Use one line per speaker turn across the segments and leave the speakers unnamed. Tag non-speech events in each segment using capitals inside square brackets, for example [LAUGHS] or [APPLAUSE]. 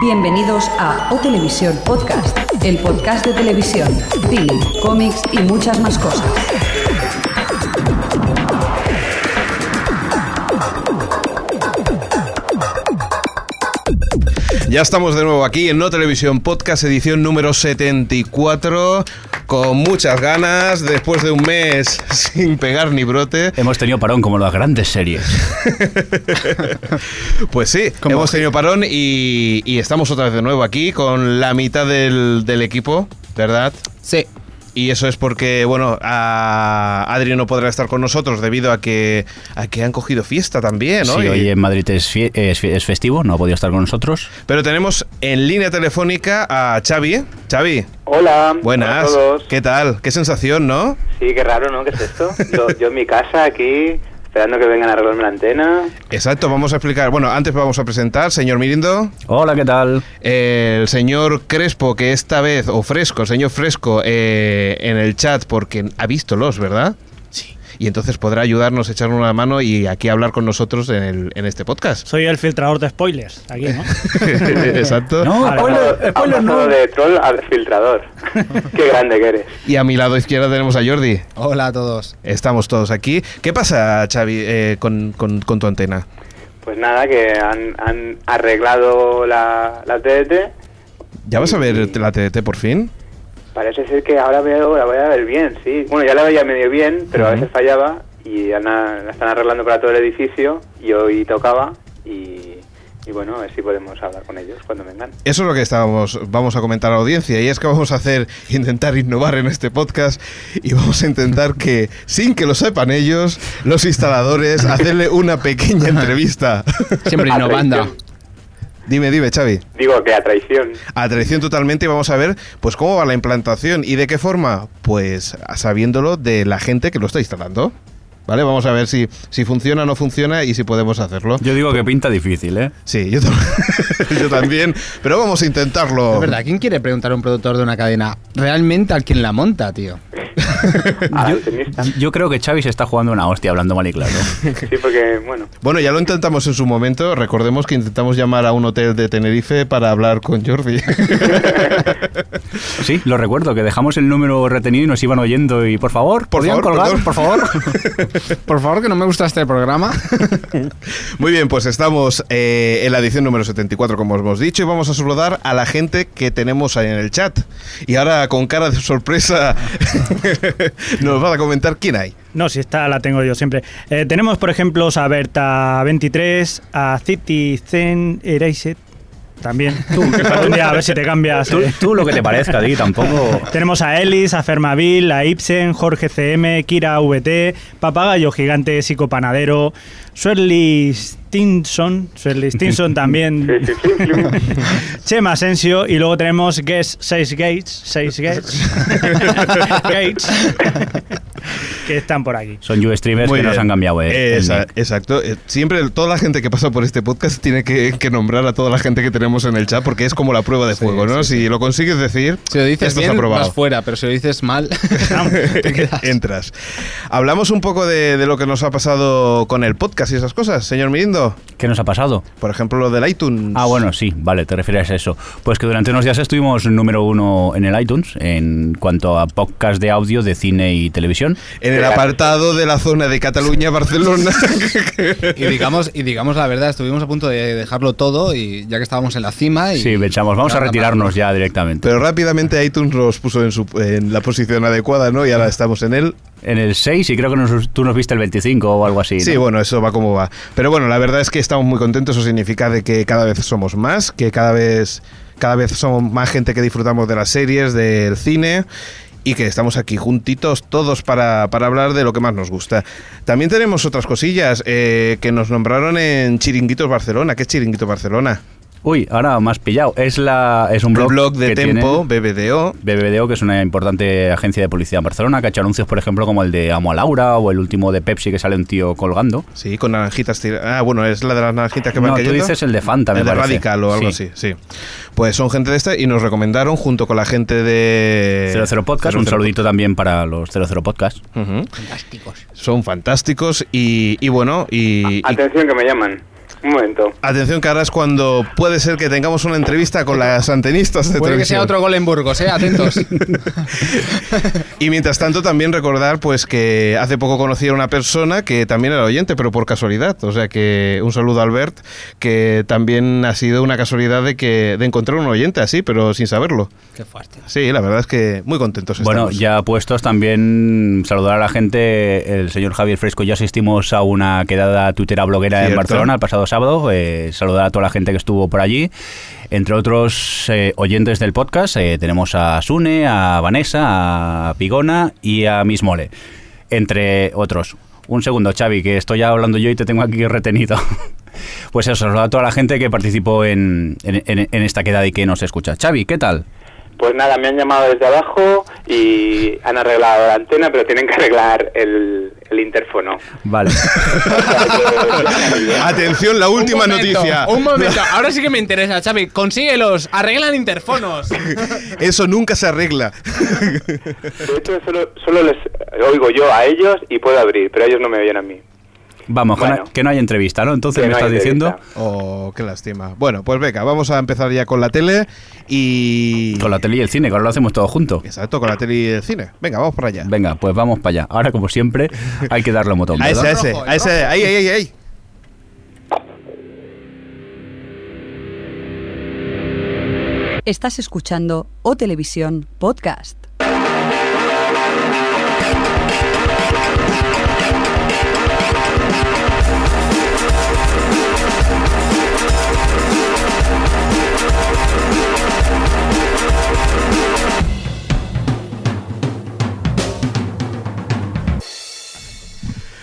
Bienvenidos a O Televisión Podcast, el podcast de televisión, cine, cómics y muchas más cosas.
Ya estamos de nuevo aquí en No Televisión Podcast, edición número 74, con muchas ganas, después de un mes [LAUGHS] sin pegar ni brote.
Hemos tenido parón como las grandes series. [LAUGHS]
Pues sí, hemos tenido parón y, y estamos otra vez de nuevo aquí con la mitad del, del equipo, ¿verdad?
Sí.
Y eso es porque, bueno, a Adri no podrá estar con nosotros debido a que, a que han cogido fiesta también, ¿no?
Sí,
Y-
hoy en Madrid es, es festivo, no ha podido estar con nosotros.
Pero tenemos en línea telefónica a Xavi. Xavi,
Hola,
buenas.
hola a todos.
¿Qué tal? Qué sensación, ¿no?
Sí, qué raro, ¿no? ¿Qué es esto? Yo, yo en mi casa aquí, esperando que vengan a arreglarme la antena.
Exacto, vamos a explicar. Bueno, antes vamos a presentar, señor Mirindo,
Hola, ¿qué tal?
el señor Crespo, que esta vez, o Fresco, el señor Fresco, eh, en el chat, porque ha visto los, ¿verdad? Y entonces podrá ayudarnos, echarnos una mano y aquí hablar con nosotros en, el- en este podcast.
Soy el filtrador de spoilers, aquí, ¿no? [LAUGHS]
Exacto.
No,
Vale,
spoiler, no.
de troll a filtrador. [LAUGHS] qué grande que eres.
Y a mi lado izquierdo tenemos a Jordi.
Hola a todos.
Estamos todos aquí. ¿Qué pasa, Xavi, eh, con, con- con tu antena?
Pues nada, que han, han arreglado la, la TDT.
¿Ya vas a ver la TDT por fin?
Parece ser que ahora veo, la voy a ver bien, sí. Bueno, ya la veía medio bien, pero a veces fallaba y han- la están arreglando para todo el edificio y hoy tocaba y, y bueno, a ver si podemos hablar con ellos cuando vengan.
Eso es lo que estábamos, vamos a comentar a la audiencia y es que vamos a hacer, [LAUGHS] intentar innovar en este podcast y vamos a intentar que, sin que lo sepan ellos, los instaladores, [LAUGHS] hacerle una pequeña entrevista.
Siempre innovando.
Dime, dime, Xavi.
Digo que a traición.
A traición totalmente y vamos a ver pues cómo va la implantación y de qué forma, pues sabiéndolo de la gente que lo está instalando. ¿Vale? Vamos a ver si, si funciona o no funciona y si podemos hacerlo.
Yo digo que pinta difícil, ¿eh?
Sí, yo, [LAUGHS] yo también, pero vamos a intentarlo.
Es verdad, ¿quién quiere preguntar a un productor de una cadena realmente al quien la monta, tío? [LAUGHS]
Yo, creo que Xavi se está jugando una hostia hablando mal y claro.
Sí, porque, bueno,
Bueno, ya lo intentamos en su momento. Recordemos que intentamos llamar a un hotel de Tenerife para hablar con Jordi.
Sí, lo recuerdo, que dejamos el número retenido y nos iban oyendo y por favor,
Por
¿podían
favor,
colgar,
perdón.
por favor? [LAUGHS]
Por favor, que no me gusta este programa.
Muy bien, pues estamos eh, en la edición número 74, como os hemos dicho, y vamos a saludar a la gente que tenemos ahí en el chat. Y ahora, con cara de sorpresa, [LAUGHS] nos va a comentar quién hay.
No, si esta la tengo yo siempre. Eh, tenemos, por ejemplo, a Berta23, a Citizen Erased, también. [LAUGHS] Tú, algún día a ver si te cambias.
tú,
eh.
tú lo que te parezca, Di, tampoco...
Tenemos a Ellis, a Fermaville, a Ibsen, Jorge CM, Kira VT, Papagayo Gigante, Psicopanadero, Shirley Stinson, Shirley Stinson también,
sí, sí, sí, sí. [LAUGHS]
Chema Asensio y luego tenemos Guess 6 Gates, 6 Gates, [LAUGHS] [LAUGHS] Gates, que están por aquí.
Son you streamers
Muy
que nos han cambiado eh, el
Esa-
nick.
exacto. Eh, Siempre toda la gente que pasa por este podcast tiene que, que nombrar a toda la gente que tenemos en el chat porque es como la prueba de
Sí,
fuego, ¿no?
sí,
Si lo consigues decir,
Si lo dices
estás
bien,
aprobado.
vas fuera, pero si lo dices mal, [LAUGHS] [LAUGHS] te quedas.
Entras. Hablamos un poco de, de lo que nos ha pasado con el podcast y esas cosas, señor Mirindo.
¿Qué nos ha pasado?
Por ejemplo, lo del iTunes.
Ah, bueno, sí, vale, te refieres a eso. Pues que durante unos días estuvimos número uno en el iTunes en cuanto a podcast de audio de cine y televisión.
En el apartado de la zona de Cataluña, Barcelona.
Y digamos, y digamos la verdad, estuvimos a punto de dejarlo todo y ya que estábamos en la cima y...
Sí, pensamos, vamos a retirarnos ya directamente.
Pero rápidamente iTunes nos puso en, su, en la posición adecuada, ¿no? Y ahora estamos en él.
En el 6 y creo que nos- tú nos viste el 25 o algo así.
Sí,
¿no?
bueno, eso va como va. Pero bueno, la verdad es que estamos muy contentos. Eso significa de que cada vez somos más, que cada vez, cada vez somos más gente que disfrutamos de las series, del cine. Y que estamos aquí juntitos todos para, para hablar de lo que más nos gusta. También tenemos otras cosillas eh, que nos nombraron en Chiringuitos Barcelona. ¿Qué es Chiringuitos Barcelona?
Uy, ahora más pillado. Es, la, es un
El
blog,
blog de
que
Tempo,
tiene
BBDO.
BBDO, que es una importante agencia de publicidad en Barcelona, que ha hecho anuncios, por ejemplo, como el de Amo a Laura o el último de Pepsi que sale un tío colgando.
Sí, con naranjitas. tira- Ah, bueno, es la de las naranjitas que van
No, tú dices el de Fanta, me
El de
parece.
Radical o algo
Sí.
así, sí. Pues son gente de esta y nos recomendaron junto con la gente de
00 Podcast, un
00
saludito también para los 00 Podcast.
Ujú. Son fantásticos y, y bueno, y, y-
Atención que me llaman. Un momento.
Atención que ahora es cuando puede ser que tengamos una entrevista con las antenistas de
Puede que sea otro gol en Burgos, ¿eh? Atentos. [LAUGHS]
Y mientras tanto también recordar pues que hace poco conocí a una persona que también era oyente, pero por casualidad. O sea que un saludo a Albert, que también ha sido una casualidad de que de encontrar un oyente así, pero sin saberlo.
Qué fuerte.
Sí, la verdad es que muy contentos
Bueno,
estamos.
ya puestos también saludar a la gente. El señor Javier Fresco ya asistimos a una quedada tuitera bloguera en
Cierto.
Barcelona el pasado sábado. Eh, saludar a toda la gente que estuvo por allí. Entre otros eh, oyentes del podcast, eh, tenemos a Sune, a Vanessa, a Pigona y a Miss Mole. Entre otros. Un segundo, Xavi, que estoy hablando yo y te tengo aquí retenido. [LAUGHS] Pues eso, saludar a toda la gente que participó en esta quedada y que nos escucha. Xavi, ¿qué tal?
Pues nada, me han llamado desde abajo y han arreglado la antena, pero tienen que arreglar el, el interfono.
Vale. [LAUGHS]
Atención, la última
Un momento,
noticia.
Un momento, ahora sí que me interesa, Xavi. Consíguelos, arreglan interfonos. [LAUGHS]
Eso nunca se arregla.
De hecho, solo, solo les oigo yo a ellos y puedo abrir, pero ellos no me oyen a mí.
Vamos, que no-
Bueno.
que no hay entrevista, ¿no? Entonces me
no
estás diciendo.
Oh, qué lástima. Bueno, pues venga, vamos a empezar ya con la tele y...
con la tele y el cine, que ahora lo hacemos todo junto.
Exacto, con la tele y el cine. Venga, vamos por allá.
Venga, pues vamos para allá. Ahora, como siempre, hay que darle un botón.
A ese, a ese, a ese. ahí, ahí, ahí.
Estás escuchando O Televisión Podcast.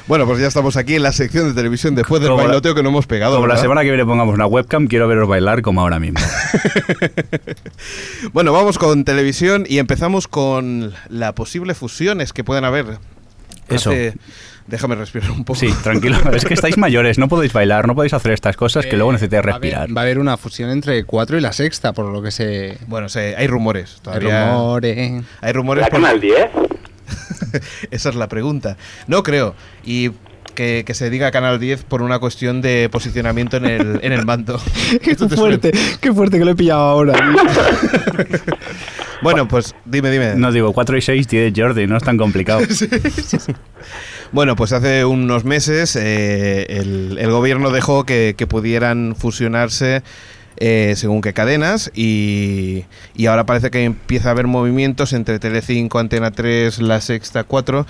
Bueno, pues ya estamos aquí en la sección de televisión después del
Como la-
bailoteo que no hemos pegado.
Como la semana que viene pongamos una webcam, quiero veros bailar como ahora mismo. [LAUGHS]
Bueno, vamos con televisión y empezamos con la posible fusiones que pueden haber.
Eso.
Hace- Déjame respirar un poco.
Sí, tranquilo. Es que estáis mayores, no podéis bailar, no podéis hacer estas cosas que luego necesitáis
Va a haber-
respirar.
Va a haber una fusión entre 4 y la sexta, por lo que se.
Bueno, sí, hay rumores.
Hay
Todavía
rumores.
Hay rumores.
¿La
por-
Canal 10? [LAUGHS]
Esa es la pregunta. No creo. Y que, que se diga Canal 10 por una cuestión de posicionamiento en el, en el mando. [LAUGHS]
Qué fuerte, qué fuerte que lo he pillado ahora. [LAUGHS]
Bueno, pues dime, dime.
No digo 4 y 6 tiene Jordi, no es tan complicado.
Bueno, pues hace unos meses eh, el, el gobierno dejó que, que pudieran fusionarse eh, según qué cadenas y, y ahora parece que empieza a haber movimientos entre Telecinco, Antena 3, La Sexta, 4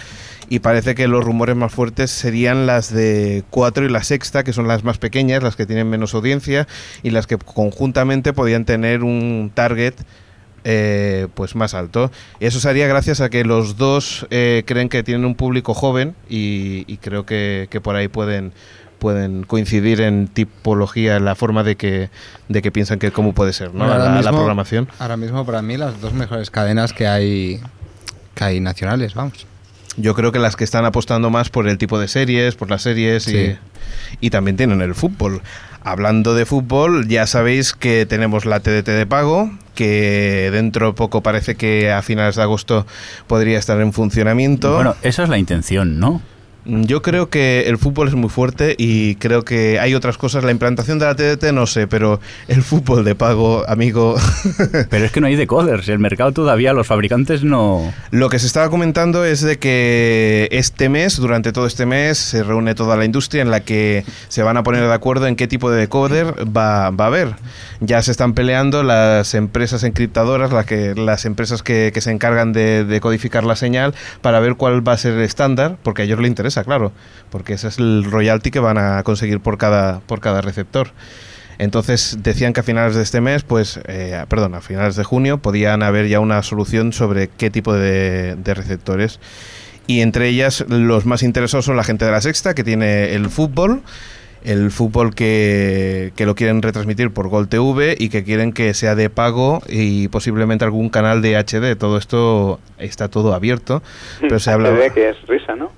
y parece que los rumores más fuertes serían las de 4 y La Sexta, que son las más pequeñas, las que tienen menos audiencia y las que conjuntamente podían tener un target eh, pues más alto. Eso se haría gracias a que los dos eh, creen que tienen un público joven y, creo que por ahí pueden pueden coincidir en tipología, en la forma de que, de que piensan que cómo puede ser ¿no?
Bueno,
la,
ahora
la
mismo-
programación.
Ahora mismo, para mí, las dos mejores cadenas que hay, que hay nacionales, vamos.
Yo creo que las que están apostando más por el tipo de series, por las series
Sí.
y, y también tienen el fútbol. Hablando de fútbol, ya sabéis que tenemos la TDT de pago, que dentro de poco parece que a finales de agosto podría estar en funcionamiento.
Bueno, esa es la intención, ¿no?
Yo creo que el fútbol es muy fuerte y creo que hay otras cosas. La implantación de la TDT no sé, pero el fútbol de pago, amigo. [LAUGHS]
Pero es que no hay decoders. El mercado todavía, los fabricantes no.
Lo que se estaba comentando es de que este mes, durante todo este mes, se reúne toda la industria en la que se van a poner de acuerdo en qué tipo de decoder va, va a haber. Ya se están peleando las empresas encriptadoras, la que, las empresas que, que se encargan de, de codificar la señal, para ver cuál va a ser el estándar, porque a ellos les interesa, claro, porque ese es el royalty que van a conseguir por cada, por cada receptor. Entonces decían que a finales de este mes, pues, eh, perdón, a finales de junio, podían haber ya una solución sobre qué tipo de, de receptores. Y entre ellas, los más interesados son la gente de la sexta, que tiene el fútbol, el fútbol que, que lo quieren retransmitir por Gol TV y que quieren que sea de pago y posiblemente algún canal de HD. Todo esto está todo abierto, pero se habla...
Que es risa, ¿no?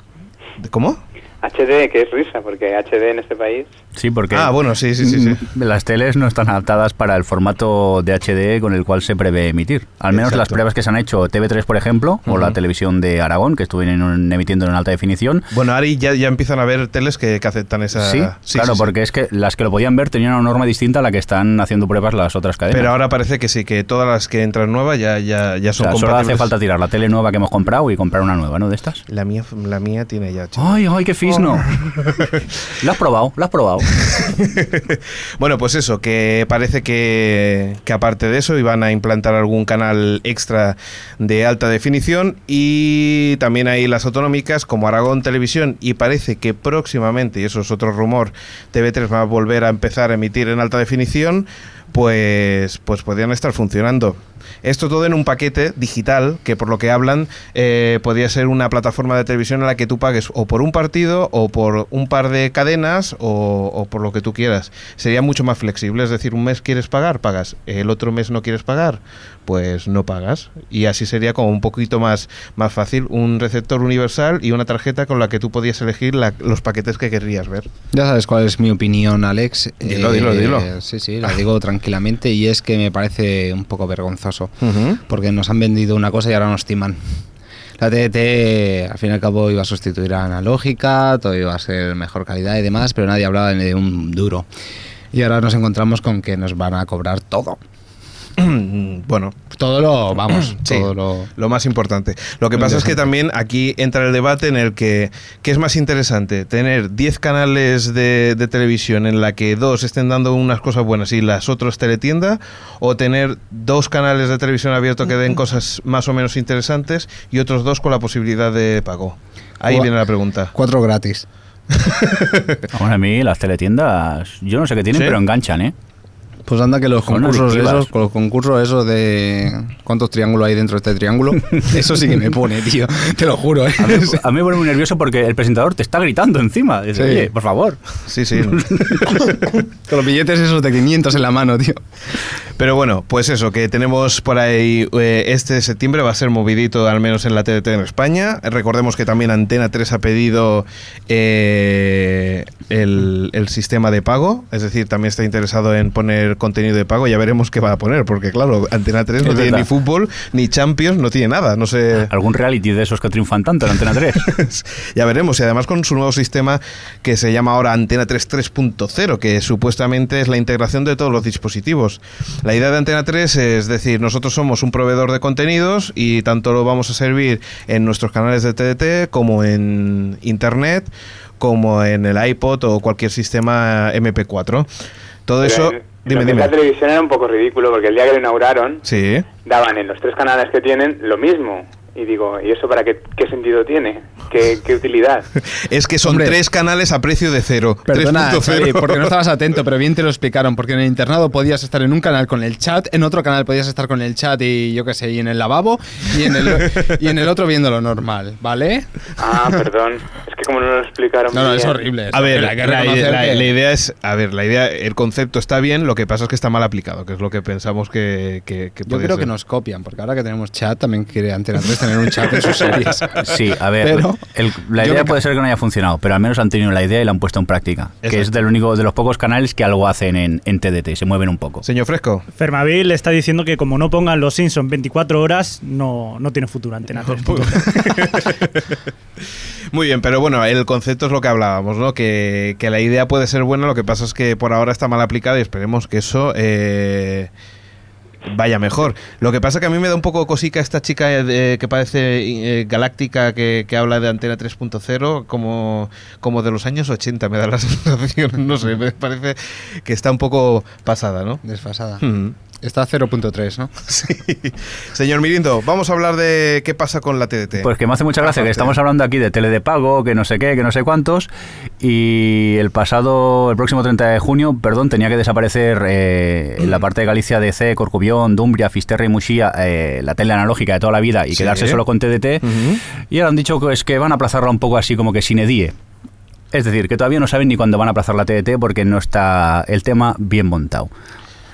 ¿Cómo?
HD, que es risa, porque HD en este país...
Sí, porque
Ah, bueno, sí, sí, sí, sí.
mm, las teles no están adaptadas para el formato de HD con el cual se prevé emitir. Al menos las
Exacto.
pruebas que se han hecho TV3, por ejemplo, o la televisión de Aragón, que estuvieron emitiendo en alta definición.
Bueno, ahora ya, ya empiezan a ver teles que, que aceptan esa...
sí, claro,
sí, sí.
porque es que las que lo podían ver tenían una norma distinta a la que están haciendo pruebas las otras cadenas.
Pero ahora parece que sí, que todas las que entran nuevas ya, ya, ya
O
son
sea, solo hace
compatibles.
falta tirar la tele nueva que hemos comprado y comprar una nueva, ¿no? De estas.
La mía, la mía tiene ya... chico.
Ay, ay, qué
Oh. [LAUGHS]
lo has probado, lo has probado. [LAUGHS]
Bueno, pues eso, que parece que, que aparte de eso iban a implantar algún canal extra de alta definición y también hay las autonómicas como Aragón Televisión y parece que próximamente, y eso es otro rumor, TV3 va a volver a empezar a emitir en alta definición, pues, pues podrían estar funcionando. Esto todo en un paquete digital que por lo que hablan eh, podría ser una plataforma de televisión en la que tú pagues o por un partido o por un par de cadenas o, o por lo que tú quieras. Sería mucho más flexible, es decir, un mes quieres pagar, pagas, el otro mes no quieres pagar, pues no pagas. Y así sería como un poquito más, más fácil, un receptor universal y una tarjeta con la que tú podías elegir la- los paquetes que querrías ver.
Ya sabes cuál es mi opinión, Alex. Eh,
Dilo, dilo, dilo.
Sí, sí, la digo tranquilamente y es que me parece un poco vergonzoso.
Ujú.
Porque nos han vendido una cosa y ahora nos timan. La TDT al fin y al cabo iba a sustituir a analógica, todo iba a ser mejor calidad y demás, pero nadie hablaba de un duro. Y ahora nos encontramos con que nos van a cobrar todo. [CLEARS THROAT]
bueno,
Todo lo, vamos, [CLEARS THROAT]
Sí,
todo lo...
lo más importante. Lo que pasa es que también aquí entra el debate en el que ¿qué es más interesante? ¿Tener 10 canales de, de televisión en la que dos estén dando unas cosas buenas y las otras teletienda? ¿O tener dos canales de televisión abierto que den cosas más o menos interesantes y otros dos con la posibilidad de pago? Ahí viene la pregunta.
Cuatro gratis.
Ahora a mí las teletiendas, yo no sé qué tienen,
¿Sí?
pero enganchan, ¿eh?
Pues anda que los
Son
concursos
adictivas.
esos, con los concursos esos de cuántos triángulos hay dentro de este triángulo, [LAUGHS] eso sí que me pone, tío. Te lo juro, ¿eh?
A mí, [LAUGHS] a mí me pone muy nervioso porque el presentador te está gritando encima. Dice,
Sí.
Oye, por favor.
Sí, sí. [LAUGHS]
Con los billetes esos de 500 en la mano, tío.
Pero bueno, pues eso, que tenemos por ahí eh, este septiembre va a ser movidito, al menos en la TDT en España. Recordemos que también Antena 3 ha pedido eh, el, el sistema de pago, es decir, también está interesado en poner contenido de pago. Ya veremos qué va a poner, porque claro, Antena 3 no
Es
tiene
verdad.
ni fútbol, ni Champions, no tiene nada, no sé.
Algún reality de esos que triunfan tanto en Antena 3. [LAUGHS]
ya veremos. Y además con su nuevo sistema que se llama ahora Antena 3 3.0, que supuestamente es la integración de todos los dispositivos. La idea de Antena 3 es decir, nosotros somos un proveedor de contenidos y tanto lo vamos a servir en nuestros canales de TDT como en Internet, como en el iPod o cualquier sistema MP4. Todo
Pero
eso...
en-
Dime, dime.
La televisión era un poco ridículo porque el día que lo inauguraron
Sí.
daban en los tres canales que tienen lo mismo. Y digo, ¿y eso para qué, qué sentido tiene? ¿Qué, qué utilidad? [LAUGHS]
Es que son
Hombre.
tres canales a precio de cero.
Perdona,
3.0.
Xavi, porque no estabas [LAUGHS] atento, pero bien te lo explicaron. Porque en el internado podías estar en un canal con el chat, en otro canal podías estar con el chat y yo qué sé, y en el lavabo, y en el, y en el otro viendo lo normal, ¿vale?
Ah, perdón. Es [LAUGHS] que como no lo explicaron
No, no, es horrible.
A ver, la, idea es, a ver, la idea, el concepto está bien, lo que pasa es que está mal aplicado, que es lo que pensamos que, que, que
Yo creo que nos copian, porque ahora que tenemos chat, también quiere Antena 3 tener un chat en sus series. [LAUGHS]
Sí, a ver,
Pero
el- la idea puede ser que no haya funcionado, pero al menos han tenido la idea y la han puesto en práctica. Que es del único de los pocos canales que algo hacen en, en TDT, se mueven un poco.
Señor Fresco.
Fermavil está diciendo que como no pongan los Simpsons 24 horas, no, no tiene futuro Antena 3. [LAUGHS] [LAUGHS]
Muy bien, pero bueno, el concepto es lo que hablábamos, ¿no? Que, que la idea puede ser buena, lo que pasa es que por ahora está mal aplicada y esperemos que eso eh, vaya mejor. Lo que pasa que a mí me da un poco cosica esta chica eh, que parece eh, galáctica que, que habla de Antena 3.0 como, como de los años 80, me da la [LAUGHS] sensación, no sé, me parece que está un poco pasada, ¿no?
desfasada.
Mm.
Está a 0.3, ¿no? [LAUGHS]
Sí. Señor Mirindo, vamos a hablar de qué pasa con la TDT.
Pues que me hace mucha gracia que estamos hablando aquí de tele de pago, que no sé qué, que no sé cuántos, y el pasado, el próximo 30 de junio, perdón, tenía que desaparecer eh, en la parte de Galicia de C, Corcubión, Dumbria, Fisterra y Muxía, eh, la tele analógica de toda la vida y
Sí.
quedarse solo con TDT, y ahora han dicho que es que van a aplazarla un poco así como que sin edie. Es decir, que todavía no saben ni cuándo van a aplazar la TDT porque no está el tema bien montado.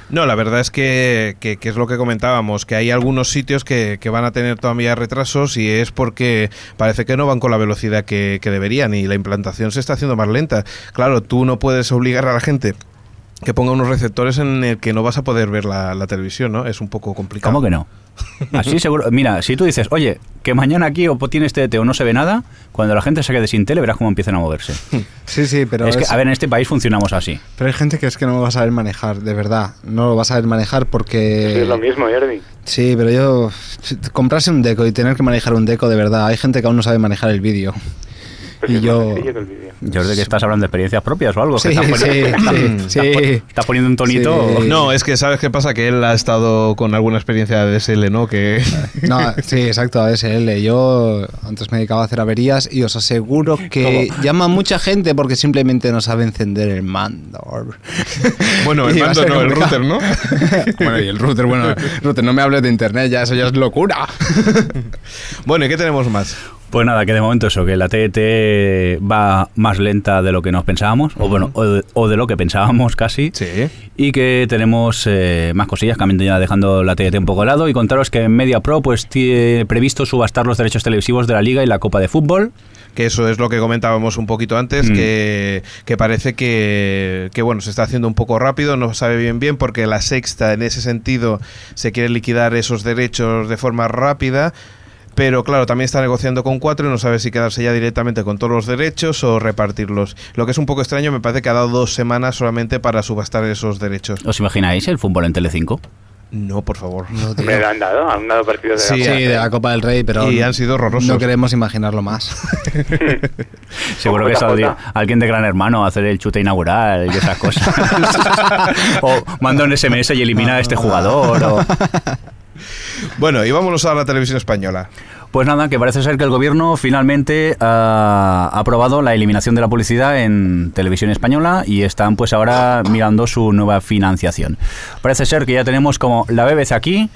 No, la verdad es que, que- que es lo que comentábamos, que hay algunos sitios que, que van a tener todavía retrasos y es porque parece que no van con la velocidad que, que deberían y la implantación se está haciendo más lenta. Claro, tú no puedes obligar a la gente que ponga unos receptores en el que no vas a poder ver la, la televisión, ¿no? Es un poco complicado.
¿Cómo que no? [LAUGHS] Así seguro. Mira, si tú dices, oye, que mañana aquí o tienes TDT o no se ve nada, cuando la gente se quede sin tele verás cómo empiezan a moverse. [LAUGHS]
Sí, sí, pero
es que, a ver, en este país funcionamos así.
Pero hay gente que es que no lo va a saber manejar, de verdad. No lo va a saber manejar porque...
Sí, es lo mismo, Jordi.
Sí, pero yo... Comprarse un deco y tener que manejar un deco, de verdad. Hay gente que aún no sabe manejar el vídeo.
Pues
Y yo-
más sencillo que
estás hablando de experiencias propias o algo.
Sí,
que estás
sí,
poniendo,
sí,
estás-
sí.
estás poniendo un tonito.
Sí.
No, es que sabes qué pasa, que él ha estado con alguna experiencia de DSL, ¿no? Que [LAUGHS]
No, sí, exacto, ADSL. Yo antes me dedicaba a hacer averías y os aseguro que llama mucha gente porque simplemente no sabe encender el mando. [LAUGHS]
Bueno, el mando no, el router, ¿no? [LAUGHS]
bueno, y el router, bueno, el router, no me hables de internet, ya eso ya es locura.
bueno, ¿y qué tenemos más?
Pues nada, que de momento eso, que la TET va más lenta de lo que nos pensábamos, o bueno, o de, o de lo que pensábamos casi.
Sí.
Y que tenemos eh, más cosillas, cambiando ya dejando la TDT un poco de lado. Y contaros que Media Pro pues tiene previsto subastar los derechos televisivos de la Liga y la Copa de Fútbol.
Que eso es lo que comentábamos un poquito antes,
Mm.
que, que parece que, que, bueno, se está haciendo un poco rápido, no sabe bien bien, porque la sexta en ese sentido se quiere liquidar esos derechos de forma rápida. Pero claro, también está negociando con cuatro y no sabe si quedarse ya directamente con todos los derechos o repartirlos. Lo que es un poco extraño, me parece que ha dado dos semanas solamente para subastar esos derechos.
¿Os imagináis el fútbol en Telecinco?
No, por favor.
No.
Hombre, le han dado, han dado partidos de
Sí,
la
Sí,
Copa.
de la Copa del Rey, pero
Y han sido horrorosos.
no queremos imaginarlo más. [LAUGHS]
Seguro que saldría alguien de Gran Hermano a hacer el chute inaugural y esas cosas. [LAUGHS] o manda un SMS y elimina a este jugador. o- [LAUGHS]
Bueno, y vámonos a la televisión española.
Pues nada, que parece ser que el gobierno finalmente ha aprobado la eliminación de la publicidad en televisión española y están pues ahora mirando su nueva financiación. Parece ser que ya tenemos como la BBC aquí,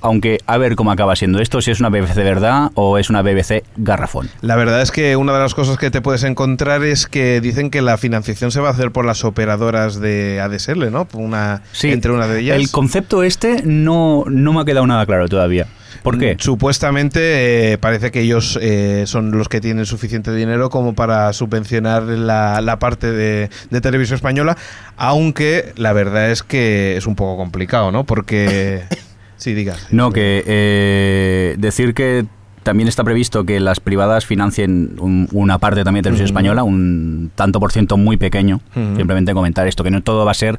aunque a ver cómo acaba siendo esto, si es una BBC de verdad o es una BBC garrafón.
La verdad es que una de las cosas que te puedes encontrar es que dicen que la financiación se va a hacer por las operadoras de ADSL, ¿no? Una, entre una de ellas.
El concepto este no, no me ha quedado nada claro todavía. ¿Por qué?
Mm, Supuestamente eh, parece que ellos eh, son los que tienen suficiente dinero como para subvencionar la, la parte de, de televisión española, aunque la verdad es que es un poco complicado, ¿no? Porque... [LAUGHS] Sí, digas.
No, que eh, decir que también está previsto que las privadas financien un- una parte también de televisión española, un tanto por ciento muy pequeño. Simplemente comentar esto, que no todo va a ser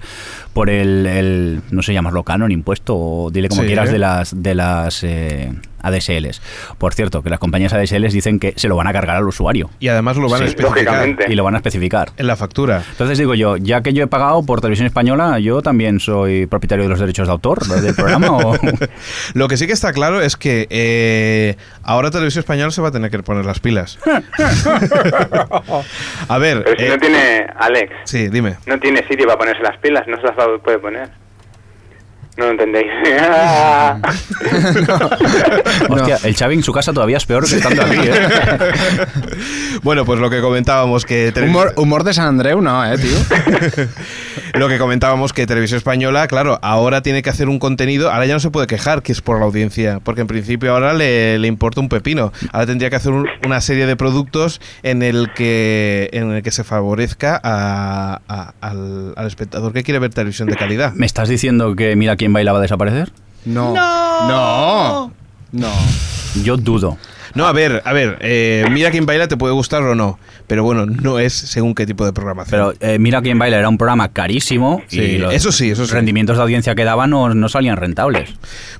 por el, el no sé llamarlo canon, impuesto, o dile como
Sí.
quieras, de las, de las eh, ADSLs. Por cierto, que las compañías ADSLs dicen que se lo van a cargar al usuario
Y además lo van a
Sí,
especificar
lógicamente.
y lo van a especificar.
en la factura.
Entonces digo yo, ya que yo he pagado por televisión española, yo también soy propietario de los derechos de autor del programa. o... [LAUGHS]
Lo que sí que está claro es que eh, ahora Televisión Española se va a tener que poner las pilas. [LAUGHS] a ver,
Pero si
eh,
no tiene, Alex,
sí, dime.
no tiene sitio para ponerse las pilas, no se las va- puede poner. No lo entendéis. [LAUGHS]
Hostia, el Xavi en su casa todavía es peor que estando aquí, ¿eh? [LAUGHS]
Bueno, pues lo que comentábamos que
humor, humor de San Andreu, no, eh, tío. [LAUGHS]
lo que comentábamos que Televisión Española, claro, ahora tiene que hacer un contenido, ahora ya no se puede quejar que es por la audiencia, porque en principio ahora le, le importa un pepino. Ahora tendría que hacer un- una serie de productos en el que en el que se favorezca a- a- al, al espectador que quiere ver televisión de calidad.
¿Me estás diciendo que Mira quién baila va a desaparecer?
No. No. No.
Yo dudo.
No, a ver, a ver, eh, mira quién baila, te puede gustar o no, pero bueno, no es según qué tipo de programación.
Pero eh, Mira quién baila era un programa carísimo
Sí,
y los
eso sí, eso sí.
rendimientos de audiencia que daban no, no salían rentables.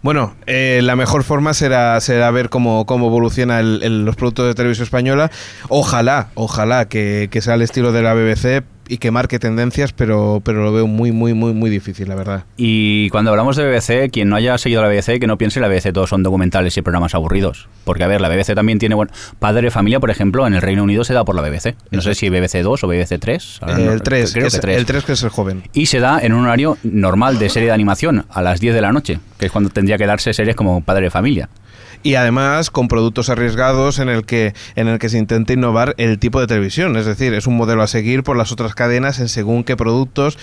Bueno, eh, la mejor forma será, será ver cómo, cómo evoluciona el- el- los productos de televisión española. Ojalá, ojalá que, que sea el estilo de la BBC y que marque tendencias, pero, pero lo veo muy, muy, muy, muy difícil, la verdad.
Y cuando hablamos de BBC, quien no haya seguido la BBC, que no piense la BBC todos son documentales y programas aburridos. Porque, a ver, la BBC también tiene, bueno, Padre de Familia, por ejemplo, en el Reino Unido se da por la BBC. No sé si BBC 2 o BBC 3. ahora no-
el 3,
creo
que es,
que 3.
el 3 que es el joven.
Y se da en un horario normal de serie de animación, a las 10 de la noche, que es cuando tendría que darse series como Padre de Familia.
Y además con productos arriesgados en el que en el que se intenta innovar el tipo de televisión, es decir, es un modelo a seguir por las otras cadenas en según qué productos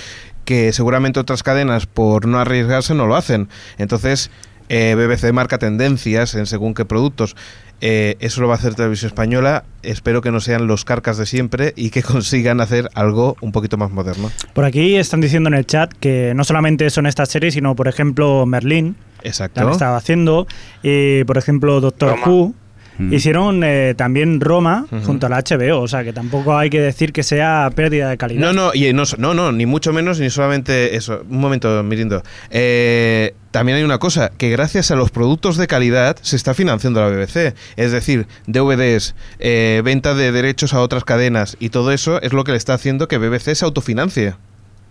que seguramente otras cadenas, por no arriesgarse, no lo hacen. Entonces, eh, BBC marca tendencias en según qué productos. Eh, eso lo va a hacer Televisión Española. Espero que no sean los carcas de siempre y que [LAUGHS] consigan hacer algo un poquito más moderno.
Por aquí están diciendo en el chat que no solamente son estas series, sino por ejemplo Merlín, la
Exacto.
que estaba haciendo, y por ejemplo Doctor
Roma.
Who.
Mm.
Hicieron eh, también Roma junto a la HBO, o sea que tampoco hay que decir que sea pérdida de calidad.
No, no, y no, no, no, ni mucho menos, ni solamente eso. Un momento, Mirindo. Eh, también hay una cosa, que gracias a los productos de calidad se está financiando la BBC. Es decir, DVDs, eh, venta de derechos a otras cadenas y todo eso es lo que le está haciendo que BBC se autofinancie.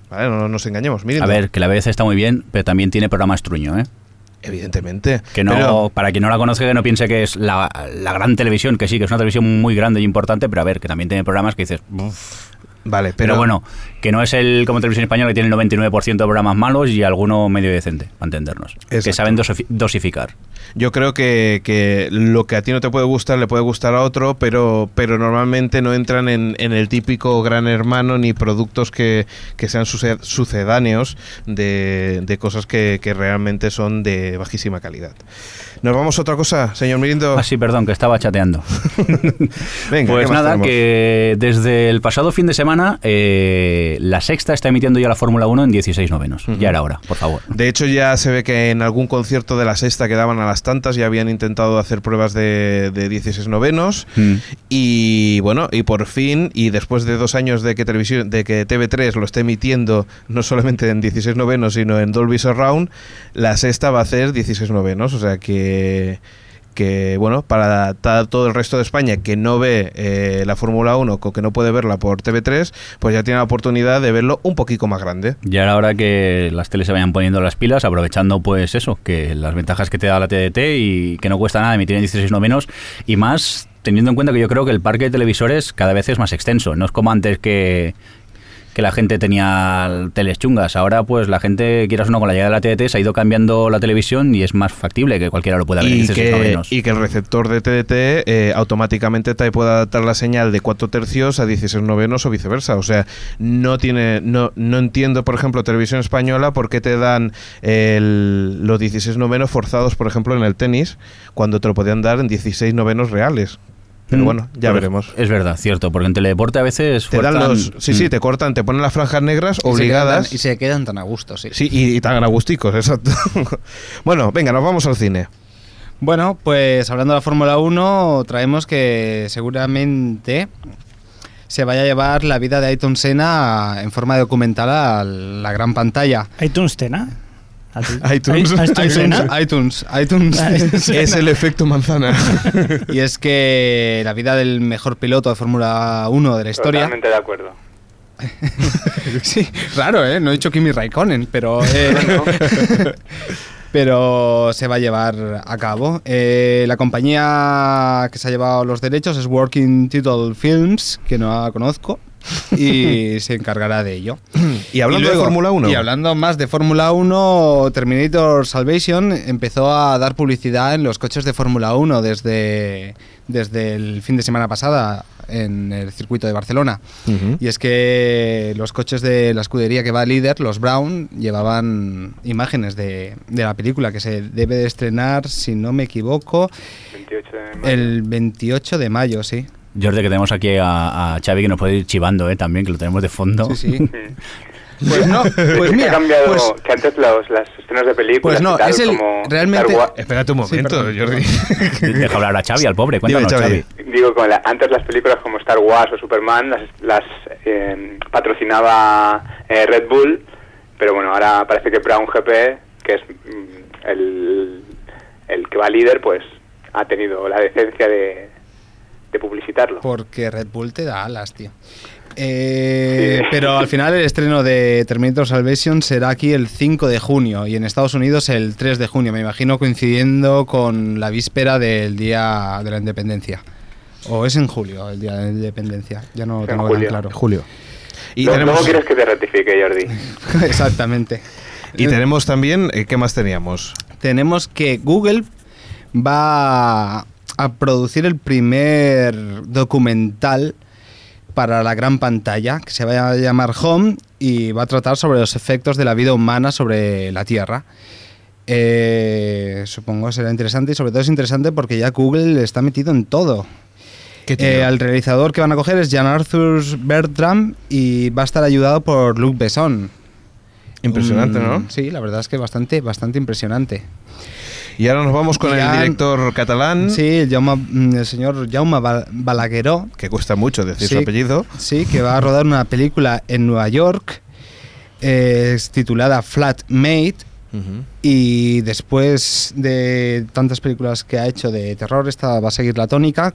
Vale, no nos engañemos, Mirindo.
A ver, que la BBC está muy bien, pero también tiene programas truño, ¿eh?
Evidentemente.
Que no,
Pero-
para quien no la conozca, que no piense que es la, la gran televisión, que sí, que es una televisión muy grande y importante, pero a ver, que también tiene programas que dices, "Uf".
Vale,
pero,
pero,
bueno, que no es el como televisión española que tiene el 99% de programas malos y alguno medio decente, para entendernos. Que saben dosi- dosificar.
Yo creo que, que lo que a ti no te puede gustar le puede gustar a otro, pero, pero normalmente no entran en, en el típico gran hermano ni productos que, que sean suce- sucedáneos de, de cosas que, que realmente son de bajísima calidad. ¿Nos vamos a otra cosa, señor Mirindo?
Ah, sí, perdón, que estaba chateando. [LAUGHS]
Venga,
Pues
¿qué más
nada,
tenemos?
que desde el pasado fin de semana eh, la sexta está emitiendo ya la Fórmula 1 en 16 novenos.
Ujú.
Ya era hora, por favor.
De hecho, ya se ve que en algún concierto de la sexta que daban a las tantas ya habían intentado hacer pruebas de, de 16 novenos.
Mm.
Y bueno, y por fin, y después de dos años de que televisión, de que TV3 lo esté emitiendo no solamente en 16 novenos, sino en Dolby Surround, la sexta va a hacer 16 novenos. O sea que que bueno, para todo el resto de España que no ve eh, la Fórmula 1 o que no puede verla por TV3, pues ya tiene la oportunidad de verlo un poquito más grande.
Ya era hora que las teles se vayan poniendo las pilas, aprovechando pues eso, que las ventajas que te da la TDT y que no cuesta nada emitir en 16 novenos y más teniendo en cuenta que yo creo que el parque de televisores cada vez es más extenso, no es como antes que que la gente tenía teles chungas. Ahora, pues la gente, quieras o no, con la llegada de la TDT se ha ido cambiando la televisión y es más factible que cualquiera lo pueda ver en
y
16
que, y que el receptor de TDT eh, automáticamente te puede adaptar la señal de 4 tercios a 16 novenos o viceversa. O sea, no tiene no, no entiendo, por ejemplo, televisión española por qué te dan el- los 16 novenos forzados, por ejemplo, en el tenis, cuando te lo podían dar en 16 novenos reales. Pero
Mm,
bueno, ya
pero
veremos.
Es verdad, cierto, porque en teledeporte a veces
Te dan los... Sí, sí,
Mm.
te cortan, te ponen las franjas negras
Y se quedan
obligadas.
tan- y se quedan tan a gusto, sí.
Sí, y, y tan agusticos, [LAUGHS] exacto. bueno, venga, nos vamos al cine.
Bueno, pues hablando de la Fórmula 1, traemos que seguramente se vaya a llevar la vida de Ayrton Senna en forma documental a la gran pantalla.
iTunes Tena.
ITunes.
¿iTunes
iTunes, iTunes, iTunes.
es [LAUGHS] el efecto manzana.
y es que la vida del mejor piloto de Fórmula 1 de la historia.
Totalmente de acuerdo. [LAUGHS]
Sí, raro, ¿eh? No he dicho Kimi Raikkonen, pero. eh, [LAUGHS] pero se va a llevar a cabo. Eh, la compañía que se ha llevado los derechos es Working Title Films, que no la conozco, y se encargará de ello. [CLEARS THROAT]
y hablando
Y luego-
de Fórmula 1.
Y hablando más de Fórmula 1, Terminator Salvation empezó a dar publicidad en los coches de Fórmula 1 desde, desde el fin de semana pasada en el circuito de Barcelona. Y es que los coches de la escudería que va líder, los Brown, llevaban imágenes de, de la película que se debe de estrenar, si no me equivoco,
28 de mayo.
el 28 de mayo, sí.
Jordi, que tenemos aquí a, a Xavi que nos puede ir chivando ¿eh? también, que lo tenemos de fondo.
Sí, sí. [LAUGHS] Pues no, [LAUGHS] pues
que
mira,
ha cambiado,
pues,
que antes los, las escenas de películas
Pues no,
y tal,
es el-
como
realmente-
Star Wars-
Espérate un momento. Jordi. [LAUGHS]
Deja hablar a Xavi, al pobre,
Dime,
cuéntanos,
Xavi.
Xavi.
Digo, con la- antes las películas como Star Wars o Superman las, las eh, patrocinaba eh, Red Bull, pero bueno, ahora parece que Brown GP, que es mm, el, el que va líder, pues ha tenido la decencia de, de publicitarlo.
Porque Red Bull te da alas, tío. Eh,
Sí.
Pero al final el estreno de Terminator Salvation será aquí el 5 de junio y en Estados Unidos el 3 de junio, me imagino coincidiendo con la víspera del Día de la Independencia. O es en julio el Día de la Independencia, ya no
En
tengo tan
julio.
claro.
Julio. Y tenemos,
Luego quieres que te rectifique, Jordi. [LAUGHS]
Exactamente.
y tenemos también, eh, ¿qué más teníamos?
tenemos que Google va a producir el primer documental para la gran pantalla, que se va a llamar Home y va a tratar sobre los efectos de la vida humana sobre la Tierra. Eh, supongo será interesante y sobre todo es interesante porque ya Google está metido en todo. Eh, al realizador que van a coger es Jan Arthur Bertram y va a estar ayudado por Luc Besson.
Impresionante,
Un-
¿no?
Sí, la verdad es que bastante, bastante impresionante.
Y ahora nos vamos con
Y
el
ya-
director catalán,
Sí, el, Jaume- mm, el señor Jaume Bal- Balagueró,
que cuesta mucho decir
Sí.
su apellido.
sí, que va a rodar una película en Nueva York eh, titulada Flatmate
Ujú.
y después de tantas películas que ha hecho de terror, esta va a seguir la tónica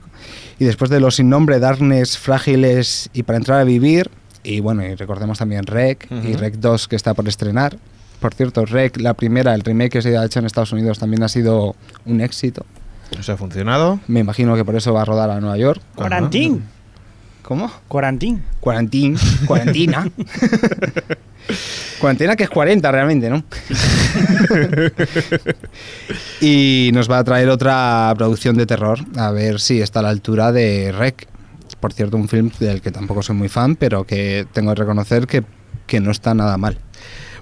y después de Los sin nombre, Darkness, Frágiles y Para entrar a vivir y bueno, y recordemos también Rec y
Ujú.
Rec 2 que está por estrenar. Por cierto, Rec, la primera, el remake que se ha hecho en Estados Unidos también ha sido un éxito.
O sea, ha funcionado.
Me imagino que por eso va a rodar a Nueva York.
Cuarantín.
¿Cómo?
Cuarantín.
Cuarantín, cuarantina. Cuarentena que es 40 realmente, ¿no? [LAUGHS] y nos va a traer otra producción de terror, a ver si está a la altura de Rec. Por cierto, un film del que tampoco soy muy fan, pero que tengo que reconocer que, que no está nada mal.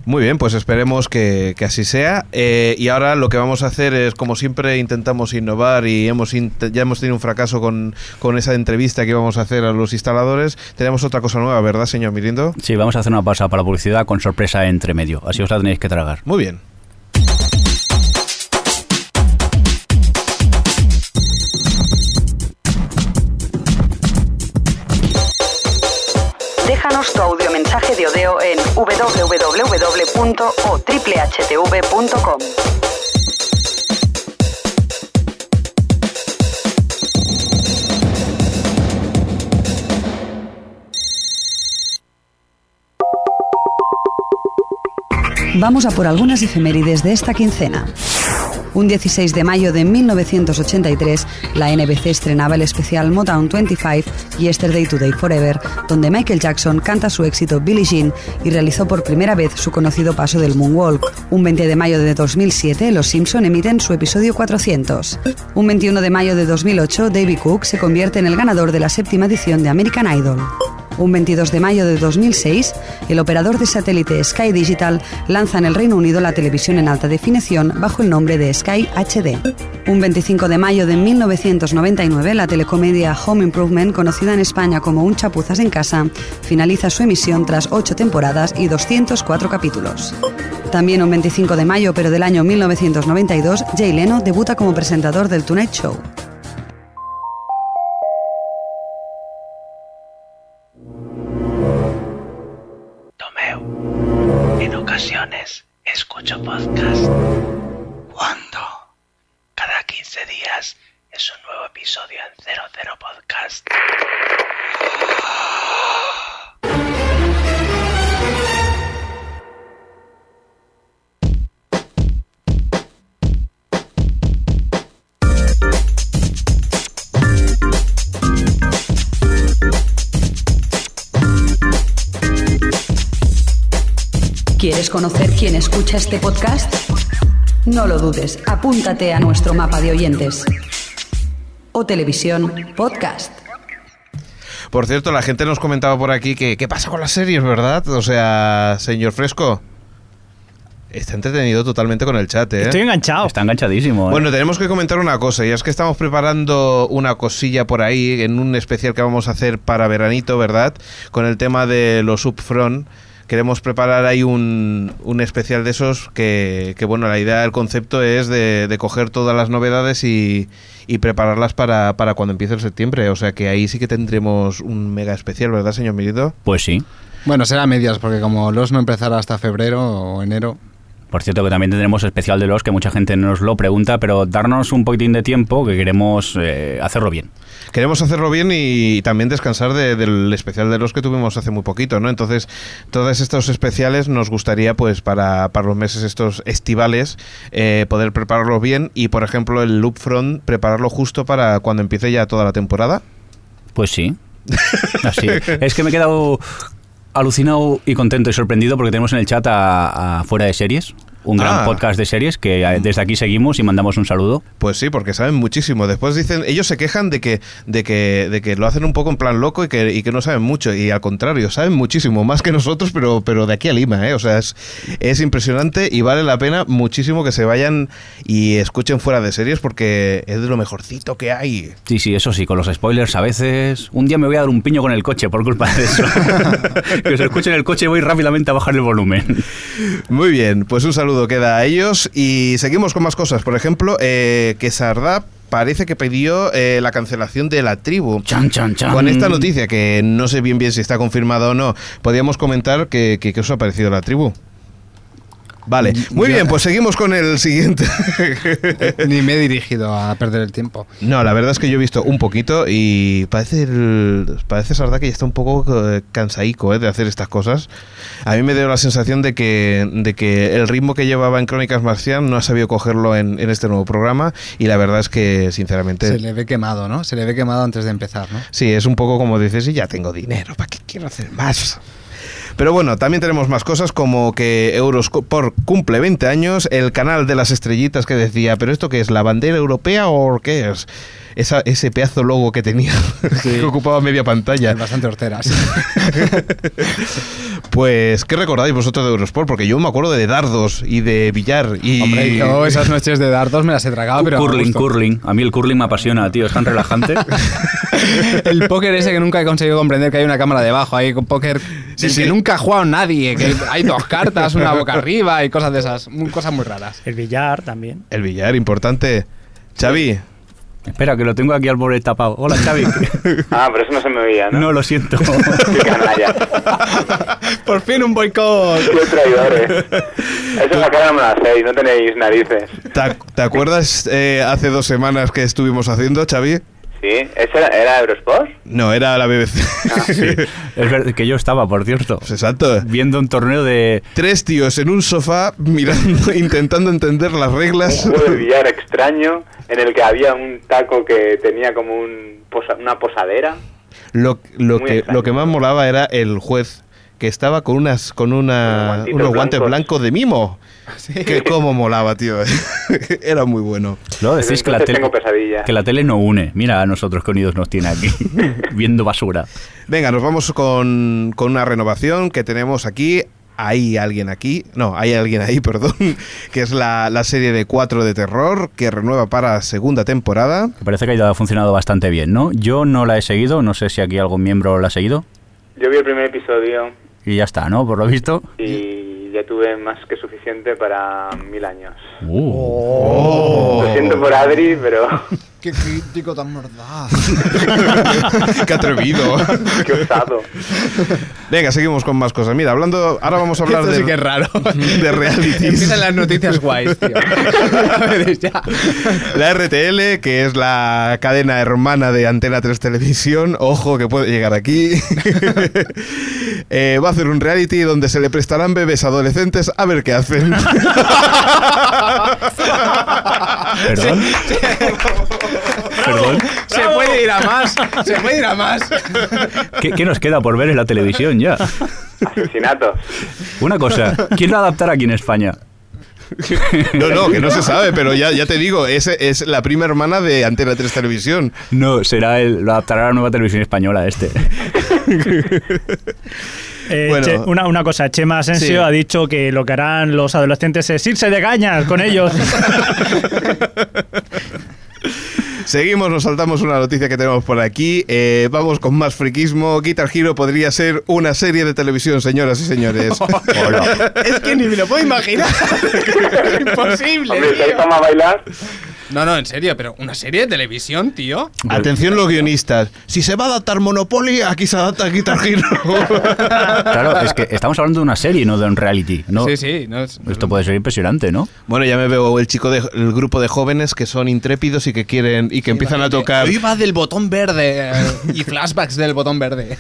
Muy bien, pues esperemos que, que así sea. Eh, y ahora lo que vamos a hacer es, como siempre, intentamos innovar y hemos ya hemos tenido un fracaso con, con esa entrevista que íbamos a hacer a los instaladores. Tenemos otra cosa nueva, ¿verdad, señor Mirindo?
Sí, vamos a hacer una pausa para la publicidad con sorpresa entre medio. Así os la tenéis que tragar.
Muy bien.
Audiomensaje de Odeo en www.otriplehtv.com. Vamos a por algunas efemérides de esta quincena. Un 16 de mayo de 1983, la NBC estrenaba el especial Motown 25 Yesterday Today Forever, donde Michael Jackson canta su éxito Billie Jean y realizó por primera vez su conocido paso del moonwalk. Un 20 de mayo de 2007, Los Simpson emiten su episodio 400. Un 21 de mayo de 2008, David Cook se convierte en el ganador de la séptima edición de American Idol. Un 22 de mayo de 2006, el operador de satélite Sky Digital lanza en el Reino Unido la televisión en alta definición bajo el nombre de Sky HD. Un 25 de mayo de 1999, la telecomedia Home Improvement, conocida en España como Un chapuzas en casa, finaliza su emisión tras 8 temporadas y 204 capítulos. También un 25 de mayo, pero del año 1992, Jay Leno debuta como presentador del Tonight Show.
Escucho podcast.
¿Quieres conocer quién escucha este podcast? No lo dudes, apúntate a nuestro mapa de oyentes. O Televisión Podcast.
Por cierto, la gente nos comentaba por aquí que qué pasa con las series, ¿verdad? O sea, señor Fresco, está entretenido totalmente con el chat, ¿eh?
Estoy enganchado.
Está enganchadísimo. ¿eh?
Bueno, tenemos que comentar una cosa, y es que estamos preparando una cosilla por ahí en un especial que vamos a hacer para veranito, ¿verdad? Con el tema de los upfront. Queremos preparar ahí un, un especial de esos que, que, bueno, la idea, el concepto es de, de coger todas las novedades y, y prepararlas para, para cuando empiece el septiembre. O sea que ahí sí que tendremos un mega especial, ¿verdad, señor Mirido?
Pues sí.
Bueno, será a medias, porque como los no empezará hasta febrero o enero.
Por cierto, que también tendremos especial de los que mucha gente nos lo pregunta, pero darnos un poquitín de tiempo que queremos eh, hacerlo bien.
Queremos hacerlo bien y también descansar de- del especial de los que tuvimos hace muy poquito, ¿no? Entonces, todos estos especiales nos gustaría, pues, para, para los meses estos estivales, eh, poder prepararlos bien y, por ejemplo, el Loop Front, prepararlo justo para cuando empiece ya toda la temporada.
Pues sí. Así. es que me he quedado alucinado y contento y sorprendido porque tenemos en el chat a, Fuera de Series, un gran
Ah.
podcast de series que eh, desde aquí seguimos y mandamos un saludo.
Pues sí, porque saben muchísimo. Después dicen, ellos se quejan de que, de que, de que lo hacen un poco en plan loco y que, y que no saben mucho. Y al contrario, saben muchísimo, más que nosotros, pero, pero de aquí a Lima, ¿eh? O sea, es, es impresionante y vale la pena muchísimo que se vayan y escuchen fuera de series porque es de lo mejorcito que hay.
Sí, sí, eso sí, con los spoilers a veces. Un día me voy a dar un piño con el coche por culpa de eso. [LAUGHS] que se escuche en el coche y voy rápidamente a bajar el volumen.
Muy bien, pues un saludo queda a ellos y seguimos con más cosas. Por ejemplo, eh, que Sardá parece que pidió eh, la cancelación de la tribu.
Chan, chan, chan.
Con esta noticia, que no sé bien bien si está confirmada o no, podríamos comentar que, que, que os ha parecido la tribu. Vale, muy
Yo-
bien, pues [LAUGHS] seguimos con el siguiente.
Ni me he dirigido a perder el tiempo.
No, la verdad es que yo he visto un poquito y parece el, parece Sardá que ya está un poco eh, cansaico eh, de hacer estas cosas. A mí me dio la sensación de que, de que el ritmo que llevaba en Crónicas Marcial no ha sabido cogerlo en, en este nuevo programa y la verdad es que, sinceramente,
Se le ve quemado, ¿no? Se le ve quemado antes de empezar, ¿no?
Sí, es un poco como dices, y ya tengo dinero, ¿para qué quiero hacer más? Pero bueno, también tenemos más cosas como que Eurosport cumple 20 años, el canal de las estrellitas que decía, pero esto qué es, la bandera europea o qué es? Esa, ese pedazo logo que tenía, [LAUGHS] que ocupaba media pantalla.
Bastante horteras. [LAUGHS]
Pues, ¿qué recordáis vosotros de Eurosport? Porque yo me acuerdo de dardos y de billar y...
Hombre, yo esas noches de dardos me las he tragado, pero. a
curling, curling. A mí el curling me apasiona, tío. Es tan relajante. [LAUGHS]
El póker ese que nunca he conseguido comprender que hay una cámara debajo, hay un póker
Sí, sí.
que nunca ha jugado nadie, que hay dos cartas, una boca arriba y cosas de esas, cosas muy raras.
El billar también.
El billar, importante. Xavi,
Espera, que lo tengo aquí al borde tapado. Hola, Xavi. [LAUGHS]
Ah, pero eso no se me veía, ¿no?
no, lo siento. [LAUGHS]
Qué canalla.
Por fin un boicot.
Qué traidores. Eso es la cara no me la hacéis, no tenéis narices.
¿te, ac- te acuerdas eh, hace dos semanas que estuvimos haciendo, Xavi?
¿Sí? ¿Eso era, era Eurosport?
No, era la BBC. [LAUGHS]
es verdad que yo estaba, por cierto,
exacto.
viendo un torneo de...
Tres tíos en un sofá mirando, [LAUGHS] intentando entender las
Un
reglas.
juego de billar extraño en el que había un taco que tenía como un posa- una posadera.
Lo, que,
extraño.
lo que más molaba era el juez que estaba con unas con una,
Unos
guantes
blancos.
de mimo. [LAUGHS] Que cómo molaba, tío. [LAUGHS] era muy bueno.
Luego decís que la, tele, que la tele no une. Mira a nosotros qué unidos nos tiene aquí, [LAUGHS] viendo basura.
Venga, nos vamos con, con una renovación que tenemos aquí. Hay alguien aquí, no, hay alguien ahí, perdón, que es la, la serie de 4 de terror que renueva para segunda temporada.
Me parece que ha funcionado bastante bien, ¿no? Yo no la he seguido, no sé si aquí algún miembro la ha seguido.
Yo vi el primer episodio
Y ya está, ¿no? Por lo visto.
y ya tuve más que suficiente para mil años.
Uh.
Oh.
Lo siento por Adri, pero [LAUGHS]
Qué crítico tan mordaz. [LAUGHS]
¡Qué atrevido!
qué osado.
Venga, seguimos con más cosas. Mira, hablando, ahora vamos a hablar
Esto
de,
sí que es raro.
de realities.
Empiezan las noticias guays, tío. [LAUGHS]
La RTL, que es la cadena hermana de Antena 3 Televisión, ojo que puede llegar aquí, [LAUGHS] eh, va a hacer un reality donde se le prestarán bebés adolescentes a ver qué hacen.
¿Perdón? ¿Perdón?
Se puede ir a más. Se puede ir a más.
¿Qué, qué nos queda por ver en la televisión ya?
Asesinatos.
Una cosa, ¿quién lo adaptará aquí en España?
No, no, que no se sabe, pero ya, ya te digo, es, es la prima hermana de Antena 3 Televisión.
No, será el, lo adaptará a la nueva televisión española este. [LAUGHS]
Eh,
Bueno.
Che- una, una cosa, Chema Asensio
Sí.
ha dicho que lo que harán los adolescentes es irse de cañas con ellos. [LAUGHS]
Seguimos, nos saltamos una noticia que tenemos por aquí. Eh, vamos con más friquismo. Guitar Hero podría ser una serie de televisión, señoras y señores. [LAUGHS]
Es que ni me lo puedo imaginar. [LAUGHS] Imposible.
Hombre,
tío.
fama a bailar,
No, no, en serio, pero una serie de televisión, tío.
Atención los guionistas. Si se va a adaptar Monopoly, aquí se adapta Guitar Hero. [LAUGHS]
Claro, es que estamos hablando de una serie, no de un reality. ¿no?
Sí, sí. No, es-
Esto puede ser impresionante, ¿no?
Bueno, ya me veo el chico del grupo de jóvenes que son intrépidos y que quieren y que empiezan a tocar
Hoy va del botón verde y flashbacks del botón verde.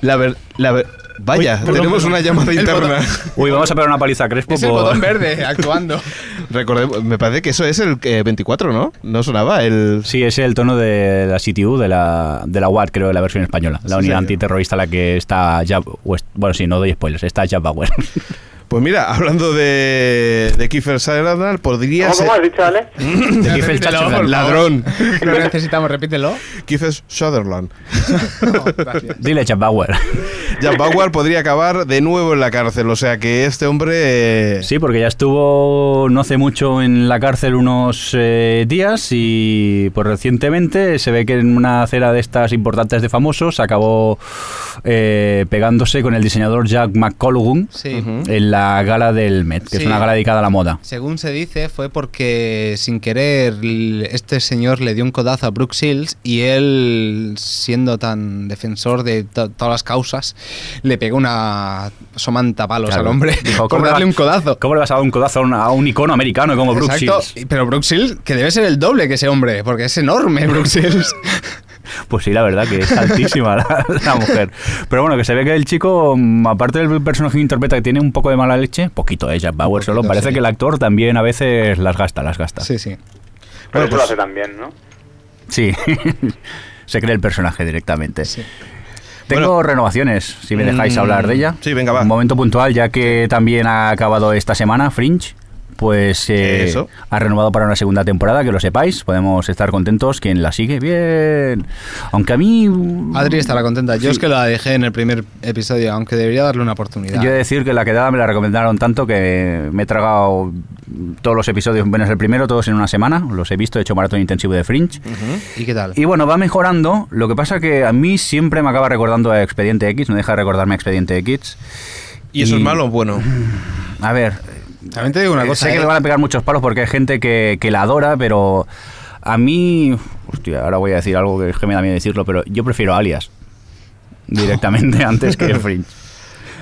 la ver, la ver- Vaya,
Uy, perdón,
tenemos
perdón.
una llamada
El
interna.
Uy, vamos a pegar una paliza a Crespo
Es el
por-
botón verde actuando. [LAUGHS]
Recordemos, me parece que eso es el eh, 24, ¿no? No sonaba el
Sí, es el tono de la CTU, de la, de la UAT, creo, de la versión española. La
Sí,
unidad antiterrorista a la que está West- Bueno, sí, no doy spoilers, está Jav Bauer. [LAUGHS]
Pues mira, hablando de, de Kiefer Sutherland, podría
¿Cómo,
ser...
cómo has dicho, Ale? [CLEARS THROAT]
De Kiefer Sutherland.
Ladrón.
Lo necesitamos, repítelo.
Kiefer Sutherland.
No, [LAUGHS] gracias.
Dile, Chap Bauer.
Jack Bauer podría acabar de nuevo en la cárcel, o sea que este hombre... eh,
Sí, porque ya estuvo no hace mucho en la cárcel unos eh, días y pues recientemente se ve que en una cena de estas importantes de famosos acabó eh, pegándose con el diseñador Jack McColgan
Sí.
En la gala del Met, que es una gala dedicada a la moda.
Según se dice, fue porque sin querer este señor le dio un codazo a Brooke Shields y él, siendo tan defensor de to- todas las causas, le pegó una somanta palos
Claro.
al hombre
Dijo, [LAUGHS]
por
¿cómo le
darle
va-
un codazo.
¿Cómo le vas a dar un codazo a un, a un icono americano como Brooke
Exacto,
Shields?
y- pero Brooke Shields, que debe ser el doble que ese hombre, porque es enorme Brooke Shields. [LAUGHS] [LAUGHS]
Pues sí, la verdad que es altísima la, [LAUGHS] la mujer. Pero bueno, que se ve que el chico, mm, aparte del personaje que interpreta que tiene un poco de mala leche, poquito es Jack Bauer solo, parece
sí.
que el actor también a veces las gasta, las gasta.
sí, sí.
Pero
Bueno,
eso lo
pues-
hace también, ¿no?
Sí, [LAUGHS] se cree el personaje directamente.
Sí.
Tengo
Bueno.
renovaciones, si me dejáis
Mm,
hablar de ella.
sí, venga, va.
Un momento puntual, ya que también ha acabado esta semana Fringe. Pues eh,
Eso.
ha renovado para una segunda temporada, que lo sepáis. Podemos estar contentos. Quien la sigue, bien. Aunque a mí.
Adri estará contenta. Yo
Sí.
es que la dejé en el primer episodio, aunque debería darle una oportunidad.
Yo he de decir que la quedada me la recomendaron tanto que me he tragado todos los episodios, menos el primero, todos en una semana. Los he visto, he hecho maratón intensivo de Fringe.
¿Y qué tal?
Y bueno, va mejorando. Lo que pasa que a mí siempre me acaba recordando a Expediente X, no deja de recordarme a Expediente X.
¿Y eso es malo o bueno?
A ver,
También te digo una
eh,
cosa.
sé que
¿eh?
le van a pegar muchos palos porque hay gente que, que la adora, pero a mí. Hostia, ahora voy a decir algo que es que me da miedo decirlo, pero yo prefiero Alias directamente [LAUGHS] antes que Fringe.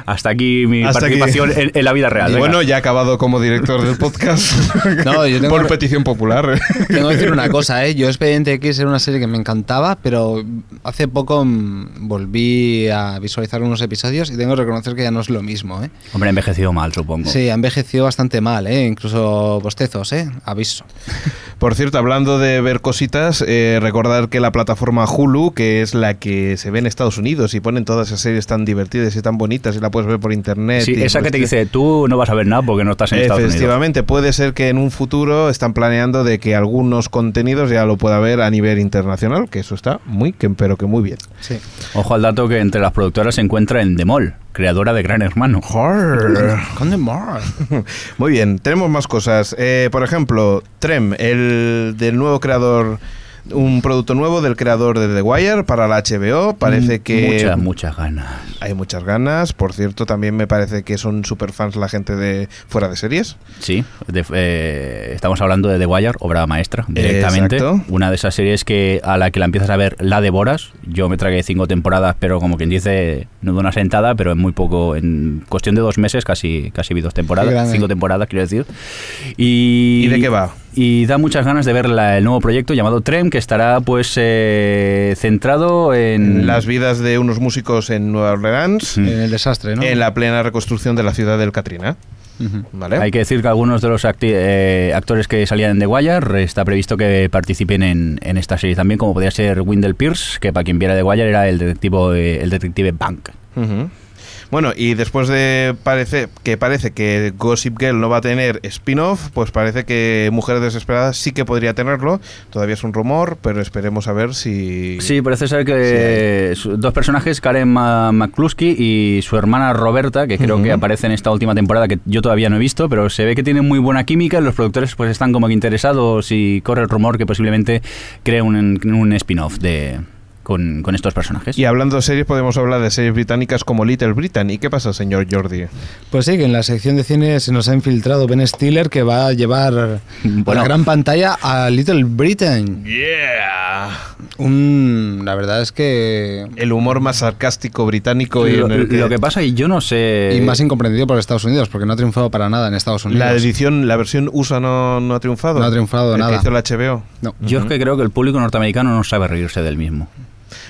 Hasta aquí mi
Hasta aquí.
participación en, en la vida real.
Bueno, ya ha acabado como director del podcast. [LAUGHS]
No, yo tengo
Por petición popular.
Tengo que decir una cosa, ¿eh? Yo Expediente X era una serie que me encantaba, pero hace poco mm, volví a visualizar unos episodios y tengo que reconocer que ya no es lo mismo, ¿eh?
Hombre, ha envejecido mal, supongo.
Sí, ha envejecido bastante mal, ¿eh? Incluso bostezos, ¿eh? Aviso. [LAUGHS]
Por cierto, hablando de ver cositas, eh, recordar que la plataforma Hulu, que es la que se ve en Estados Unidos y ponen todas esas series tan divertidas y tan bonitas y la puedes ver por internet.
Sí,
y
esa que te
pues,
dice, tú no vas a ver nada porque no estás en Estados Unidos.
Efectivamente, puede ser que en un futuro están planeando de que algunos contenidos ya lo pueda ver a nivel internacional, que eso está muy, que, pero que muy bien.
Sí.
Ojo al dato que entre las productoras se encuentra Endemol, creadora de Gran Hermano. [LAUGHS]
Muy bien, tenemos más cosas. Eh, por ejemplo, Trem, el del nuevo creador, un producto nuevo del creador de The Wire para la HBO. Parece que
Mm, Muchas, muchas ganas.
hay muchas ganas. Por cierto, también me parece que son super fans la gente de fuera de series.
Sí, de- eh, estamos hablando de The Wire, obra maestra, directamente.
Exacto.
Una de esas series que a la que la empiezas a ver la devoras. Yo me tragué cinco temporadas, pero como quien dice, no de una sentada, pero en muy poco, en cuestión de dos meses, casi, casi vi dos temporadas, cinco temporadas, quiero decir. Y,
¿Y de qué va?
Y da muchas ganas de ver la- el nuevo proyecto llamado Trem, que estará pues eh, centrado en
Las vidas de unos músicos en Nueva Orleans,
Mm.
En el desastre, ¿no?
en la plena reconstrucción de la ciudad del Katrina. ¿Vale?
Hay que decir que algunos de los acti- eh, actores que salían The Wire está previsto que participen en, en esta serie también, como podría ser Wendell Pierce, que para quien viera The Wire era el detective, eh, el detective Bank.
Ujú. Bueno, y después de parece que parece que Gossip Girl no va a tener spin-off, pues parece que Mujeres Desesperadas sí que podría tenerlo. Todavía es un rumor, pero esperemos a ver si...
Sí, parece ser que dos personajes, Karen McCluskey y su hermana Roberta, que creo que aparece en esta última temporada, que yo todavía no he visto, pero se ve que tienen muy buena química los productores pues están como que interesados y corre el rumor que posiblemente cree un, un spin-off de con, con estos personajes.
Y hablando de series, podemos hablar de series británicas como Little Britain. ¿Y qué pasa, señor Jordi?
Pues sí, que en la sección de cine se nos ha infiltrado Ben Stiller que va a llevar [LAUGHS]
Bueno.
la gran pantalla a Little Britain.
¡Yeah!
Un, la verdad es que...
El humor más sarcástico británico y
Lo,
en el que
lo que pasa, y yo no sé...
Y más incomprendido por Estados Unidos, porque no ha triunfado para nada en Estados Unidos.
la edición, la versión USA no, no ha triunfado.
No ha triunfado
El que
nada.
hizo la HBO.
No.
Yo es que creo que el público norteamericano no sabe reírse del mismo.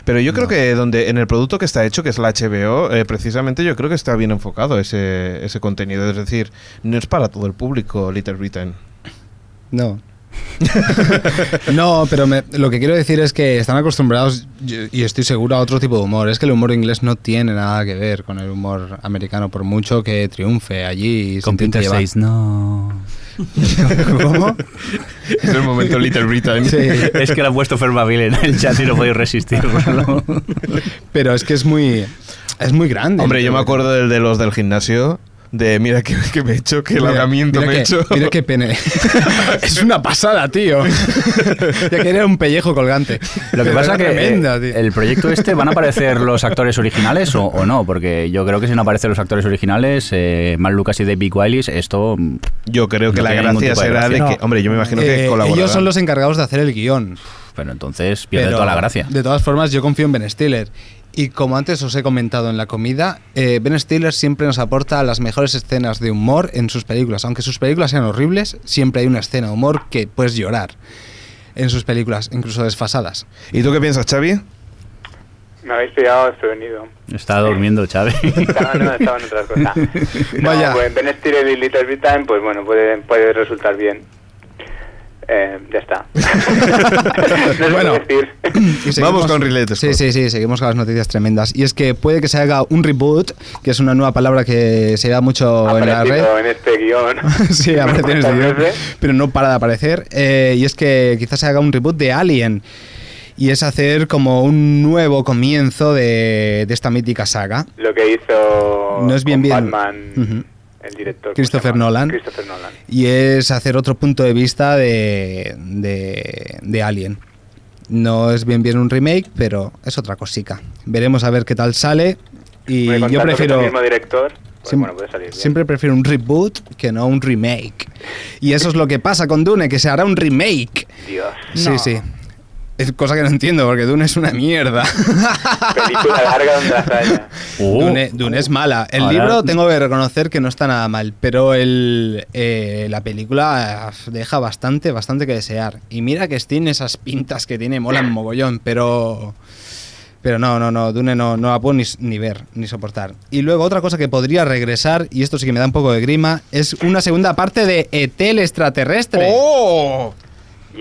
Pero yo creo que donde en el producto que está hecho, que es la HBO, eh, precisamente yo creo que está bien enfocado ese, ese contenido. Es decir, no es para todo el público Little Britain.
No. [LAUGHS] No, pero me- lo que quiero decir es que están acostumbrados, y estoy seguro, a otro tipo de humor. Es que el humor inglés no tiene nada que ver con el humor americano, por mucho que triunfe allí. y
Computer
llevar.
6, no.
¿Cómo?
Es el momento Little Britain.
Sí.
Es que lo ha puesto Fermaville en el chat y no podéis resistirlo. [LAUGHS]
Pero es que es muy, es muy grande.
Hombre, yo me acuerdo del de los del gimnasio. De mira que, que me he hecho, que me he
que-
hecho.
Mira qué pene. [LAUGHS] es una pasada, tío. ya que era un pellejo colgante.
Lo que pasa
era
que
tremenda,
eh, el proyecto este van a aparecer los actores originales o, o no, porque yo creo que si no aparecen los actores originales, eh, Mark Lucas y David Willis, esto mm,
Yo creo que
No
la gracia
de
será de que,
No.
hombre, yo me imagino que
Eh,
colaborarán.
ellos son los encargados de hacer el guion.
pero entonces pierde
Pero,
toda la gracia.
De todas formas, yo confío en Ben Stiller. Y como antes os he comentado en la comida, eh, Ben Stiller siempre nos aporta las mejores escenas de humor en sus películas. Aunque sus películas sean horribles, siempre hay una escena de humor que puedes llorar en sus películas, incluso desfasadas.
¿Y tú qué piensas, Xavi?
Me habéis pillado desprevenido.
Está durmiendo, Chávez. [LAUGHS]
Estaba, no, estaba en otra cosa. [LAUGHS] No,
Vaya.
pues Ben Stiller y Little Big Time, pues bueno, puede, puede resultar bien. Eh, ya está. [LAUGHS] no sé
Bueno.
qué decir. [CLEARS THROAT]
Y seguimos-
Vamos con Related
Sí, sí, sí, seguimos con las noticias tremendas. Y es que puede que se haga un reboot, que es una nueva palabra que se lleva mucho
Ha
en la red.
en este guion. [LAUGHS]
sí, aparece en este
¿Cuántas guion,
pero no para de aparecer. Eh, y es que quizás se haga un reboot de Alien. Y es hacer como un nuevo comienzo de, de esta mítica saga.
Lo que hizo
No es bien bien.
Batman,
Ujú.
El director. ¿cómo
Christopher? Nolan.
Christopher Nolan.
Y es hacer otro punto de vista de, de, de Alien. No es bien bien un remake, pero es otra cosica. Veremos a ver qué tal sale. Y yo prefiero...
el mismo director, pues
Siem-
bueno, puede salir bien.
Siempre prefiero un reboot que no un remake. Y eso es lo que pasa con Dune, que se hará un remake.
Dios.
Sí, sí. Es cosa que no entiendo, porque Dune es una mierda. [LAUGHS]
Película larga donde las [LAUGHS] haya.
Uh,
Dune, Dune es mala. El
Ahora-
libro tengo que reconocer que no está nada mal, pero el, eh, la película eh, deja bastante, bastante que desear. Y mira que tiene esas pintas que tiene, molan [LAUGHS] mogollón, pero... Pero no, no, no, Dune no, no la puedo ni, ni ver, ni soportar. Y luego otra cosa que podría regresar, y esto sí que me da un poco de grima, es una segunda parte de Etel extraterrestre.
¡Oh!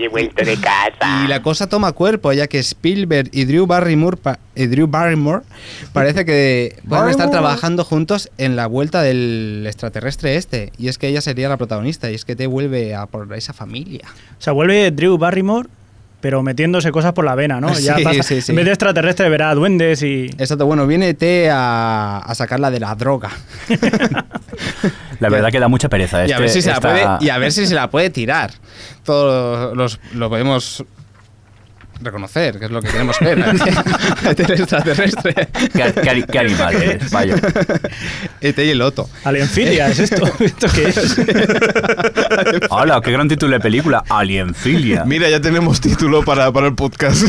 [LAUGHS]
Y he vuelto de casa.
Y la cosa toma cuerpo, ya que Spielberg y Drew Barrymore, pa- y Drew Barrymore parece que van a estar trabajando juntos en la vuelta del extraterrestre este. Y es que ella sería la protagonista, y es que te vuelve a por esa familia.
O sea, vuelve Drew Barrymore, pero metiéndose cosas por la vena, ¿no? [LAUGHS]
Sí,
Ya pasa-
sí, sí.
En vez de extraterrestre verá duendes y...
Exacto, bueno, viene T a, a sacarla de la droga.
la verdad que da mucha pereza.
y, a
Este-
ver si se la puede, y a ver si se la puede tirar. Todos los, lo podemos reconocer, que es lo que queremos ver. el [LAUGHS] extraterrestre.
¿Qué, qué- qué animal es? Vaya. [LAUGHS]
ET y el Otto.
Alienfilia, ¿es esto? [LAUGHS] ¿Esto qué es?
Hola, qué gran título de película. Alienfilia.
Mira, ya tenemos título para, para el podcast.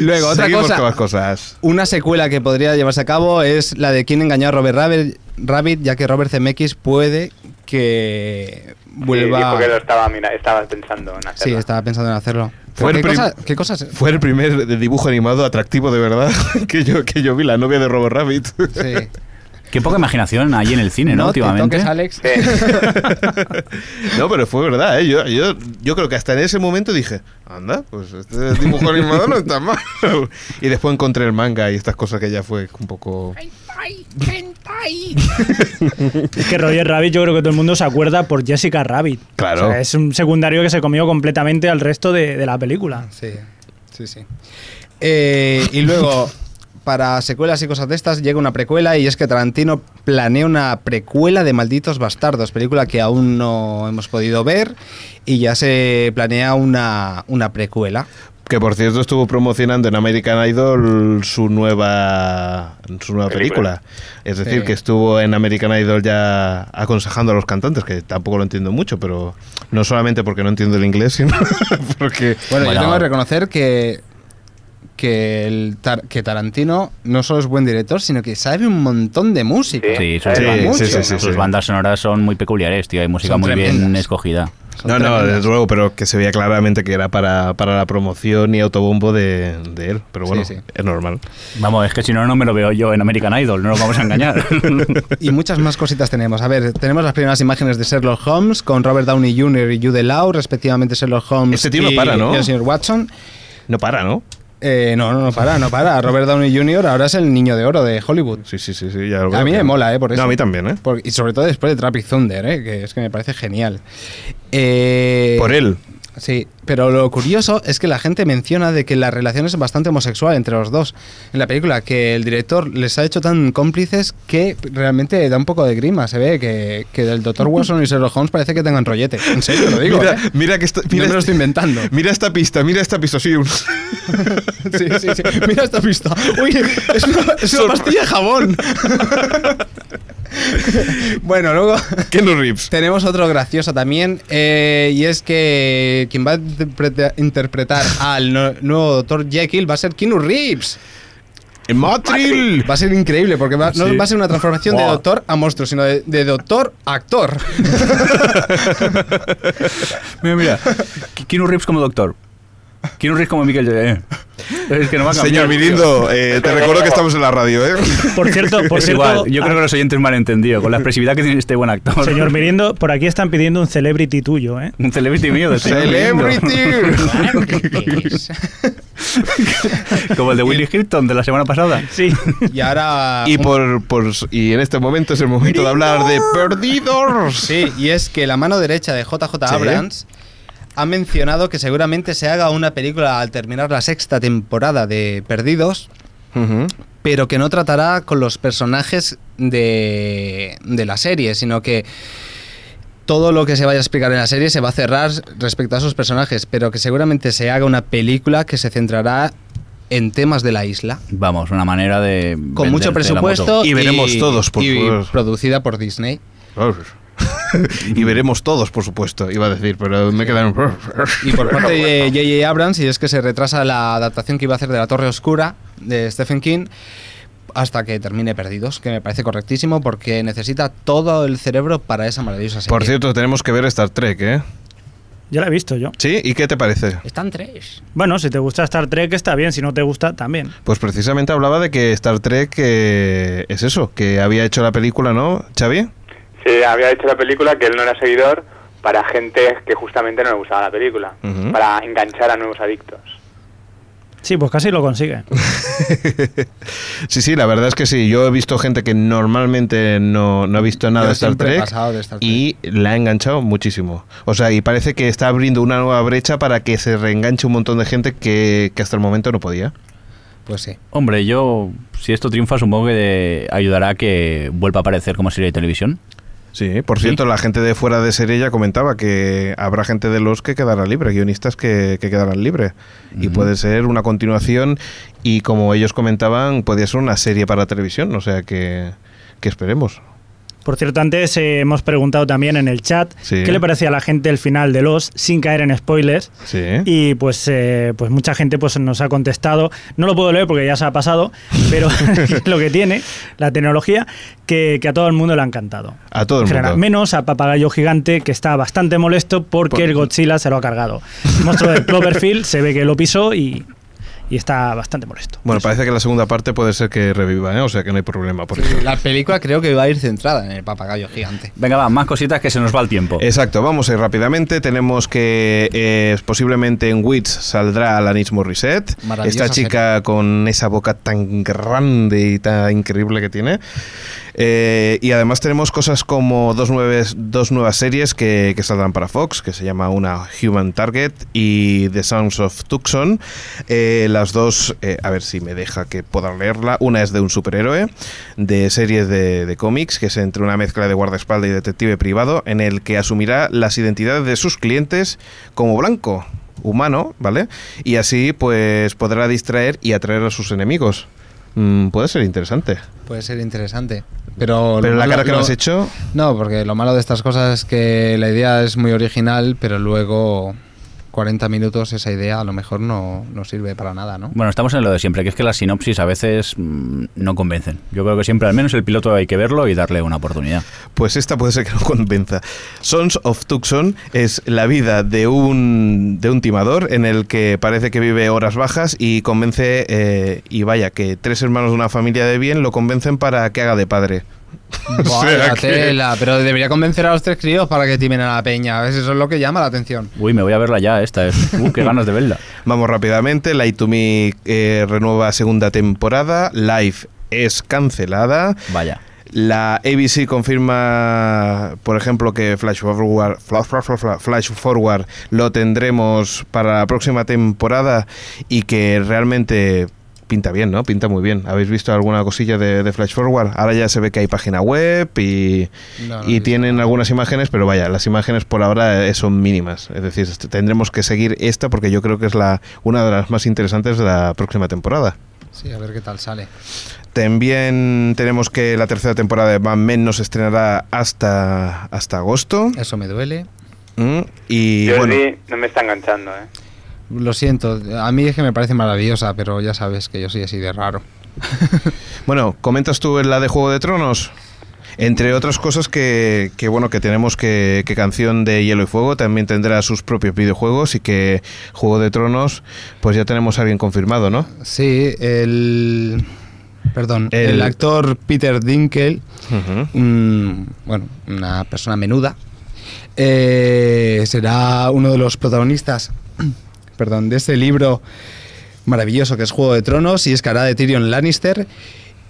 Luego, otra
Seguimos
cosa.
con las cosas.
Una secuela que podría llevarse a cabo es la de quién engañó a Robert Rabbit, Rabbit, ya que Robert Zemeckis puede que vuelva...
Sí, dijo que lo estaba, mira, estaba pensando en
Sí,
hacerlo.
estaba pensando en hacerlo.
Fue
¿Qué,
el prim-
cosa- qué cosas?
Fue el primer dibujo animado atractivo de verdad [LAUGHS] que yo, que yo vi, la novia de Robert Rabbit.
Sí. [LAUGHS]
Qué poca imaginación hay en el cine, ¿no?
No te
Últimamente.
toques, Alex. [LAUGHS]
No, pero fue verdad, ¿eh? Yo, yo, yo creo que hasta en ese momento dije, anda, pues este dibujo animado no está mal. [LAUGHS] Y después encontré el manga y estas cosas que ya fue un poco... [LAUGHS]
Es que Roger Rabbit yo creo que todo el mundo se acuerda por Jessica Rabbit.
Claro.
O sea, es un secundario que se comió completamente al resto de, de la película.
Sí, sí, sí. Eh, y luego, para secuelas y cosas de estas, llega una precuela y es que Tarantino planea una precuela de Malditos Bastardos, película que aún no hemos podido ver y ya se planea una, una precuela.
Que por cierto estuvo promocionando en American Idol su nueva su nueva película.
Película.
Es decir,
Sí.
que estuvo en American Idol ya aconsejando a los cantantes, que tampoco lo entiendo mucho, pero no solamente porque no entiendo el inglés, sino [LAUGHS] porque...
Bueno,
Bueno.
yo tengo que reconocer que, que, el Tar- que Tarantino no solo es buen director, sino que sabe un montón de música.
Sí.
Sí, sus,
Sí,
bandas-
sí, sí, sí,
sus
sí.
bandas sonoras son muy peculiares, tío. Hay música
Son
muy bien escogida.
Son
No, no, desde luego, pero que se veía claramente que era para, para la promoción y autobombo de, de él. Pero bueno,
Sí, sí.
es normal.
Vamos, es que si no, no me lo veo yo en American Idol, no nos vamos a engañar. [LAUGHS]
Y muchas más cositas tenemos. A ver, tenemos las primeras imágenes de Sherlock Holmes con Robert Downey Jr. y Jude Law, respectivamente Sherlock Holmes
Este tío no
y,
para, ¿no?
y el señor Watson.
No para, ¿no?
Eh, no, no, no para, no para. Robert Downey Jr. ahora es el niño de oro de Hollywood.
Sí, sí, sí, sí ya lo
A mí me mola, ¿eh? Por eso.
No, a mí también, ¿eh?
Por- y sobre todo después de Traffic Thunder, ¿eh? Que es que me parece genial. Eh,
Por él.
Sí, pero lo curioso es que la gente menciona de que la relación es bastante homosexual entre los dos en la película, que el director les ha hecho tan cómplices que realmente da un poco de grima. Se ve que, que el Dr. [LAUGHS] Watson y Sherlock Holmes parece que tengan rollete. En serio, lo digo.
mira,
¿eh?
mira que esta-
No me lo
este-
estoy inventando. [LAUGHS]
Mira esta pista, mira esta pista, sí. un- [LAUGHS]
Sí, sí, sí. Mira esta pista. Uy, es una, es una pastilla de jabón. [LAUGHS] bueno, luego [LAUGHS]
Keanu Reeves.
tenemos otro gracioso también, eh, y es que quien va a interpreta- interpretar al no- nuevo Dr. Jekyll va a ser Keanu Reeves.
¡Motril!
Va a ser increíble porque va, no va a ser una transformación de doctor a monstruo, sino de, de doctor a actor. [LAUGHS]
mira, mira. Keanu Reeves como doctor. Keanu Reeves como Michael J. Es que no va a cambiar.
Señor Mirindo, eh, te recuerdo que estamos en la radio, ¿eh?
Por cierto, por
Es
cierto,
igual, yo creo que los oyentes mal entendido, con la expresividad que tiene este buen actor.
señor Mirindo, por aquí están pidiendo un celebrity tuyo, ¿eh?
Un celebrity mío de señor
Celebrity. [LAUGHS]
Como el de Willy Hilton de la semana pasada.
Sí.
y ahora...
Y,
un-
por, por, y en este momento es el momento de hablar de Perdidos.
Sí, y es que la mano derecha de JJ Abrams ha mencionado que seguramente se haga una película al terminar la sexta temporada de Perdidos, pero que no tratará con los personajes de, de la serie, sino que todo lo que se vaya a explicar en la serie se va a cerrar respecto a esos personajes, pero que seguramente se haga una película que se centrará en temas de la isla.
Vamos, una manera de.
Con mucho presupuesto
Y veremos todos, por
y
favor.
producida por Disney. [LAUGHS]
y veremos todos, por supuesto, iba a decir, pero me quedaron. [LAUGHS]
Y por parte de J.J. Abrams, y es que se retrasa la adaptación que iba a hacer de La Torre Oscura de Stephen King hasta que termine Perdidos, que me parece correctísimo porque necesita todo el cerebro para esa maravillosa serie.
Por cierto, tenemos que ver Star Trek, ¿eh?
Ya la he visto yo.
¿Sí? ¿Y qué te parece?
Están tres.
Bueno, si te gusta Star Trek está bien, si no te gusta también.
Pues precisamente hablaba de que Star Trek eh, es eso, que había hecho la película, ¿no, Xavi?
Sí, había hecho la película que él no era seguidor para gente que justamente no le gustaba la película,
Ujú.
para enganchar a nuevos adictos.
Sí, pues casi lo consigue. [LAUGHS]
sí, sí, la verdad es que sí. Yo he visto gente que normalmente no, no ha visto nada de Star Trek,
de Star Trek.
y la ha enganchado muchísimo. O sea, y parece que está abriendo una nueva brecha para que se reenganche un montón de gente que, que hasta el momento no podía.
Pues sí.
Hombre, yo, si esto triunfa, supongo que ayudará a que vuelva a aparecer como serie de televisión.
Sí, por cierto, la gente de fuera de serie ya comentaba que habrá gente de los que quedará libre, guionistas que, que quedarán libre. Y puede ser una continuación y como ellos comentaban, podría ser una serie para televisión, o sea que, que esperemos.
Por cierto, antes eh, hemos preguntado también en el chat
Sí.
qué le parecía a la gente el final de los sin caer en spoilers.
Sí.
Y pues, eh, pues mucha gente pues, nos ha contestado. No lo puedo leer porque ya se ha pasado, pero [LAUGHS] lo que tiene la tecnología, que, que a todo el mundo le ha encantado.
A todo el
general,
mundo.
Menos a Papagayo Gigante, que está bastante molesto porque
Por-
el Godzilla se lo ha cargado. El monstruo de [LAUGHS] Cloverfield se ve que lo pisó y, y está bastante molesto.
Bueno, parece que la segunda parte puede ser que reviva, ¿eh? o sea que no hay problema por eso.
La película creo que va a ir centrada en el papagayo gigante.
Venga, va, más cositas que se nos va el tiempo.
Exacto, vamos a ir rápidamente. Tenemos que eh, posiblemente en Wits saldrá Alanis Morissette. Esta chica con esa boca tan grande y tan increíble que tiene. Eh, y además tenemos cosas como dos, nueves- dos nuevas series que, saldrán para Fox, que se llama una Human Target y The Sounds of Tucson. Eh, las dos, eh, a ver si me deja que pueda leerla. Una es de un superhéroe de series de, de cómics, que es entre una mezcla de guardaespaldas y detective privado, en el que asumirá las identidades de sus clientes como blanco humano, ¿vale? Y así pues podrá distraer y atraer a sus enemigos. Mm, puede ser interesante.
Puede ser interesante. Pero, lo
Pero la
malo-
cara que me
lo-
has hecho...
No, porque lo malo de estas cosas es que la idea es muy original, pero luego 40 minutos esa idea a lo mejor no, no sirve para nada, ¿no?
Bueno, estamos en lo de siempre, que es que las sinopsis a veces mm, no convencen. Yo creo que siempre, al menos el piloto hay que verlo y darle una oportunidad.
Pues esta puede ser que no convenza. Sons of Tucson es la vida de un, de un timador en el que parece que vive horas bajas y convence, eh, y vaya, que tres hermanos de una familia de bien lo convencen para que haga de padre. [LAUGHS]
Vaya
sea que-
tela, pero debería convencer a los tres críos para que timen a la peña. A veces eso es lo que llama la atención.
Uy, me voy a verla ya, esta. [LAUGHS] Es, uh, qué ganas de verla.
Vamos rápidamente. Light to Me eh, renueva segunda temporada. Live es cancelada.
Vaya.
La ABC confirma, por ejemplo, que Flash Forward, Flash, Flash- Flash- Flash Forward lo tendremos para la próxima temporada y que realmente pinta bien, ¿no? Pinta muy bien. ¿Habéis visto alguna cosilla de, de Flash Forward? Ahora ya se ve que hay página web y,
No, no he
y
visto
tienen
nada.
algunas imágenes, pero vaya, las imágenes por ahora eh, son mínimas. Es decir, est- tendremos que seguir esta porque yo creo que es la una de las más interesantes de la próxima temporada.
Sí, a ver qué tal sale.
También tenemos que la tercera temporada de Mad Men no se estrenará hasta, hasta agosto.
Eso me duele.
Mm, Y
Jordi
bueno,
no me está enganchando, ¿eh?
Lo siento, a mí es que me parece maravillosa, pero ya sabes que yo soy así de raro. [LAUGHS]
bueno, comentas tú en la de Juego de Tronos. Entre otras cosas que, que, bueno, que tenemos que, que Canción de Hielo y Fuego también tendrá sus propios videojuegos y que Juego de Tronos, pues ya tenemos a alguien confirmado, ¿no?
Sí, el... Perdón, el,
El-
actor Peter Dinkel, un- bueno, una persona menuda, eh, será uno de los protagonistas, perdón, de este libro maravilloso que es Juego de Tronos y es que hará de Tyrion Lannister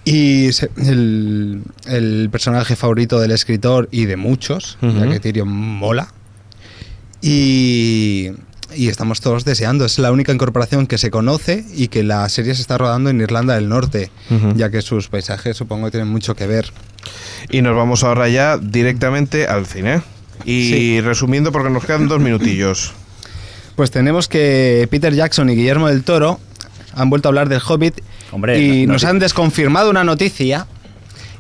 y se- el, el personaje favorito del escritor y de muchos, ya que Tyrion mola. Y, y estamos todos deseando. Es la única incorporación que se conoce y que la serie se está rodando en Irlanda del Norte, ya que sus paisajes supongo que tienen mucho que ver.
Y nos vamos ahora ya directamente al cine. Y
Sí.
resumiendo, porque nos quedan dos minutillos. [LAUGHS]
Pues tenemos que Peter Jackson y Guillermo del Toro han vuelto a hablar del Hobbit
Hombre,
y
no-
nos
no-
han desconfirmado una noticia.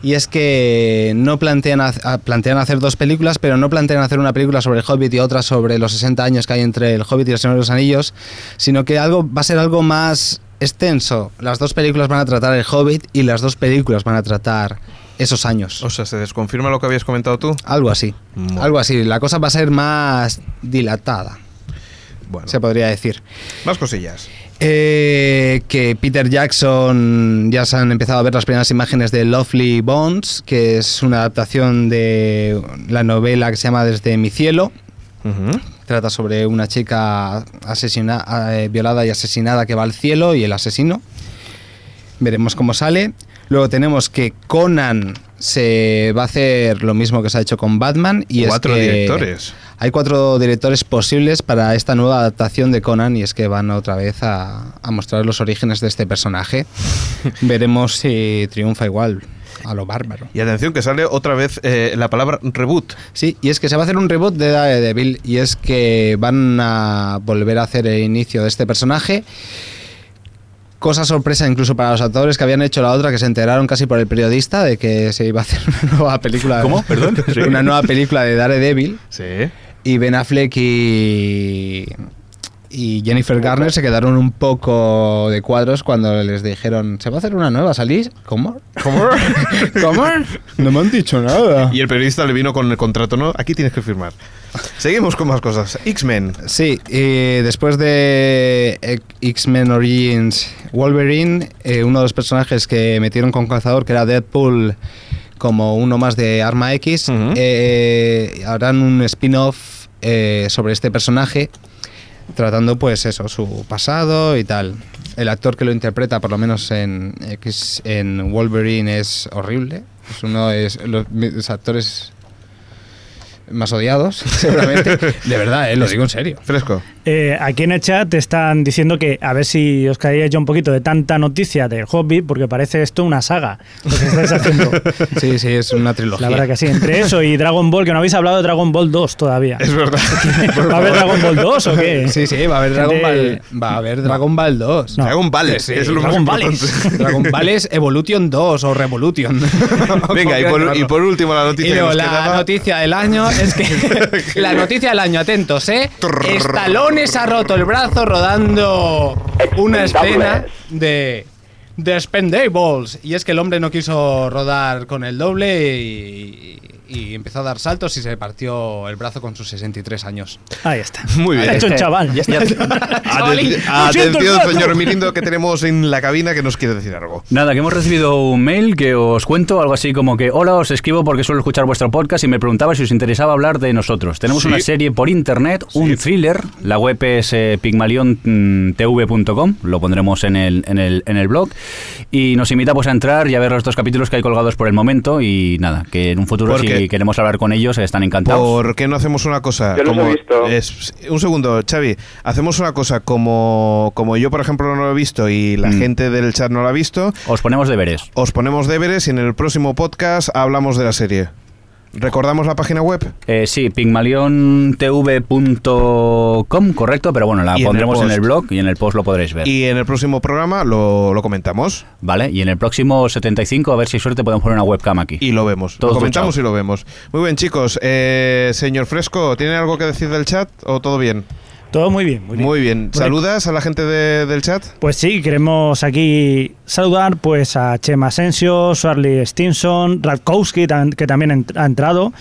Y es que no plantean, ah, plantean hacer dos películas, pero no plantean hacer una película sobre el Hobbit y otra sobre los 60 años que hay entre el Hobbit y el Señor de los Anillos, sino que algo va a ser algo más extenso. Las dos películas van a tratar el Hobbit y las dos películas van a tratar esos años.
O sea, ¿se desconfirma lo que habías comentado tú?
Algo así.
Bueno.
Algo así. La cosa va a ser más dilatada,
Bueno,
se podría decir.
más cosillas.
Eh, que Peter Jackson ya se han empezado a ver las primeras imágenes de Lovely Bones, que es una adaptación de la novela que se llama Desde mi cielo. Trata sobre una chica asesina, eh, violada y asesinada que va al cielo y el asesino. Veremos cómo sale. Luego tenemos que Conan se va a hacer lo mismo que se ha hecho con Batman y es
Cuatro
que
directores.
Hay cuatro directores posibles para esta nueva adaptación de Conan y es que van otra vez a, a mostrar los orígenes de este personaje. [LAUGHS] Veremos si triunfa igual a lo bárbaro.
Y atención, que sale otra vez eh, la palabra reboot.
Sí, y es que se va a hacer un reboot de Daredevil y es que van a volver a hacer el inicio de este personaje. Cosa sorpresa incluso para los actores que habían hecho la otra, que se enteraron casi por el periodista de que se iba a hacer [LAUGHS] una nueva película.
¿Cómo? Perdón. Sí. [LAUGHS]
Una nueva película de Daredevil.
Sí.
Y Ben Affleck y, y Jennifer Garner se quedaron un poco de cuadros cuando les dijeron, ¿se va a hacer una nueva? ¿Salís? ¿Cómo?
¿Cómo? [LAUGHS]
¿Cómo? No me han dicho nada. [LAUGHS]
y el periodista le vino con el contrato, ¿no? Aquí tienes que firmar. Seguimos con más cosas. X-Men.
Sí, y después de X-Men Origins Wolverine, eh, uno de los personajes que metieron con calzador, que era Deadpool, como uno más de Arma X, eh, harán un spin-off eh, sobre este personaje, tratando pues eso, su pasado y tal. El actor que lo interpreta, por lo menos en X, en Wolverine, es horrible. Es uno de los, actores más odiados, [LAUGHS] seguramente. [LAUGHS] De verdad, eh, lo digo en serio.
Fresco.
Eh, aquí en el chat te están diciendo que a ver si os caería yo un poquito de tanta noticia del Hobbit, porque parece esto una saga, lo que estáis haciendo. [LAUGHS]
Sí, sí, es una trilogía.
La verdad que sí. Entre eso y Dragon Ball, que no habéis hablado de Dragon Ball 2 todavía.
Es verdad. [LAUGHS]
¿Va a haber Dragon Ball 2 o qué?
Sí, sí, va a haber Dragon Ball, va a haber Dragon Ball 2.
No.
Dragon Ball.
Sí,
es lo
Dragon
más
Balls. [LAUGHS]
Dragon Ball es Evolution 2 o Revolution.
Venga, y por, y por último la noticia
la
quedaba.
noticia del año es que la noticia del año, atentos, ¿eh? Stallone Se ha roto el brazo rodando una escena de The Expendables. Y es que el hombre no quiso rodar con el doble y, y empezó a dar saltos y se partió el brazo con sus 63 años.
Ahí está.
Muy bien.
Ha hecho un chaval. [LAUGHS] Lo siento,
Atención,
brazo.
señor Mirindo, que tenemos en la cabina que nos quiere decir algo.
Nada, que hemos recibido un mail que os cuento, algo así como que, hola, os escribo porque suelo escuchar vuestro podcast y me preguntaba si os interesaba hablar de nosotros. Tenemos
Sí.
una serie por internet, un thriller, la web es eh, pigmaliontv.com, lo pondremos en el, en, el, en el blog, y nos invita pues a entrar y a ver los dos capítulos que hay colgados por el momento y nada, que en un futuro
Porque-
si queremos hablar con ellos están encantados.
¿Por qué no hacemos una cosa?
Yo los he
como
visto.
es- un segundo, Xavi. Hacemos una cosa como, como yo, por ejemplo, no lo he visto y la
Mm.
gente del chat no lo ha visto.
Os ponemos deberes.
Os ponemos deberes y en el próximo podcast hablamos de la serie. ¿Recordamos la página web?
Eh, sí, pigmaliontv.com, correcto, pero bueno, la
Y en el
pondremos en el, blog y en el post lo podréis ver.
Y en el próximo programa lo, lo comentamos
Vale, y en el próximo 75, a ver si hay suerte, podemos poner una webcam aquí.
y lo vemos.
Todos
lo comentamos y lo vemos. Muy bien, chicos. Eh, señor Fresco, ¿tiene algo que decir del chat o todo bien?
Todo muy bien, muy bien.
Muy bien.
Bueno,
¿Saludas a la gente de- del chat?
Pues sí, queremos aquí saludar pues a Chema Asensio, Swarley Stinson, Radkowski, tan- que también ha entrado.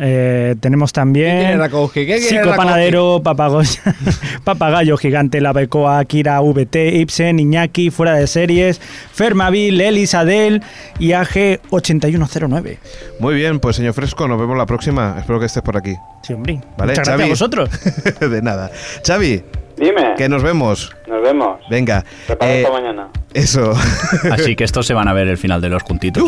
Eh, tenemos también
¿Qué quiere Rakowski? ¿Qué quiere
Cico
Rakowski?
Panadero, Papago- [LAUGHS] Papagayo Gigante, La Becoa, Kira VT, Ibsen, Iñaki, Fuera de Series, Fermavil, Elis, Adel y AG8109.
Muy bien, pues señor Fresco, nos vemos la próxima. Espero que estés por aquí.
Sí, hombre.
Vale,
Muchas
Xavi.
gracias a vosotros. [LAUGHS]
de nada. Xavi,
Dime.
que nos vemos.
Nos vemos.
Venga. Eh,
para mañana.
eso. [LAUGHS]
Así que estos se van a ver el final de los juntitos.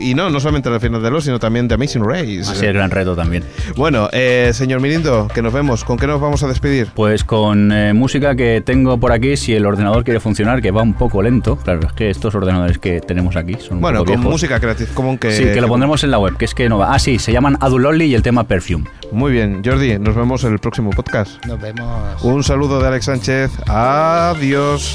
Y no, no solamente el final de los, sino también de Amazing Race.
Así es gran reto también.
Bueno, eh, señor Mirindo, que nos vemos. ¿Con qué nos vamos a despedir?
Pues con eh, música que tengo por aquí, si el ordenador quiere funcionar, que va un poco lento. Claro, es que estos ordenadores que tenemos aquí son un
Bueno,
poco
con
viejos.
música Creative Commons que...
Sí, que lo pondremos en la web, que es que no va. Ah, sí, se llaman Adulolly y el tema Perfume.
Muy bien, Jordi, nos vemos en el próximo podcast.
Nos vemos.
Un saludo de Alex Sánchez. Adiós.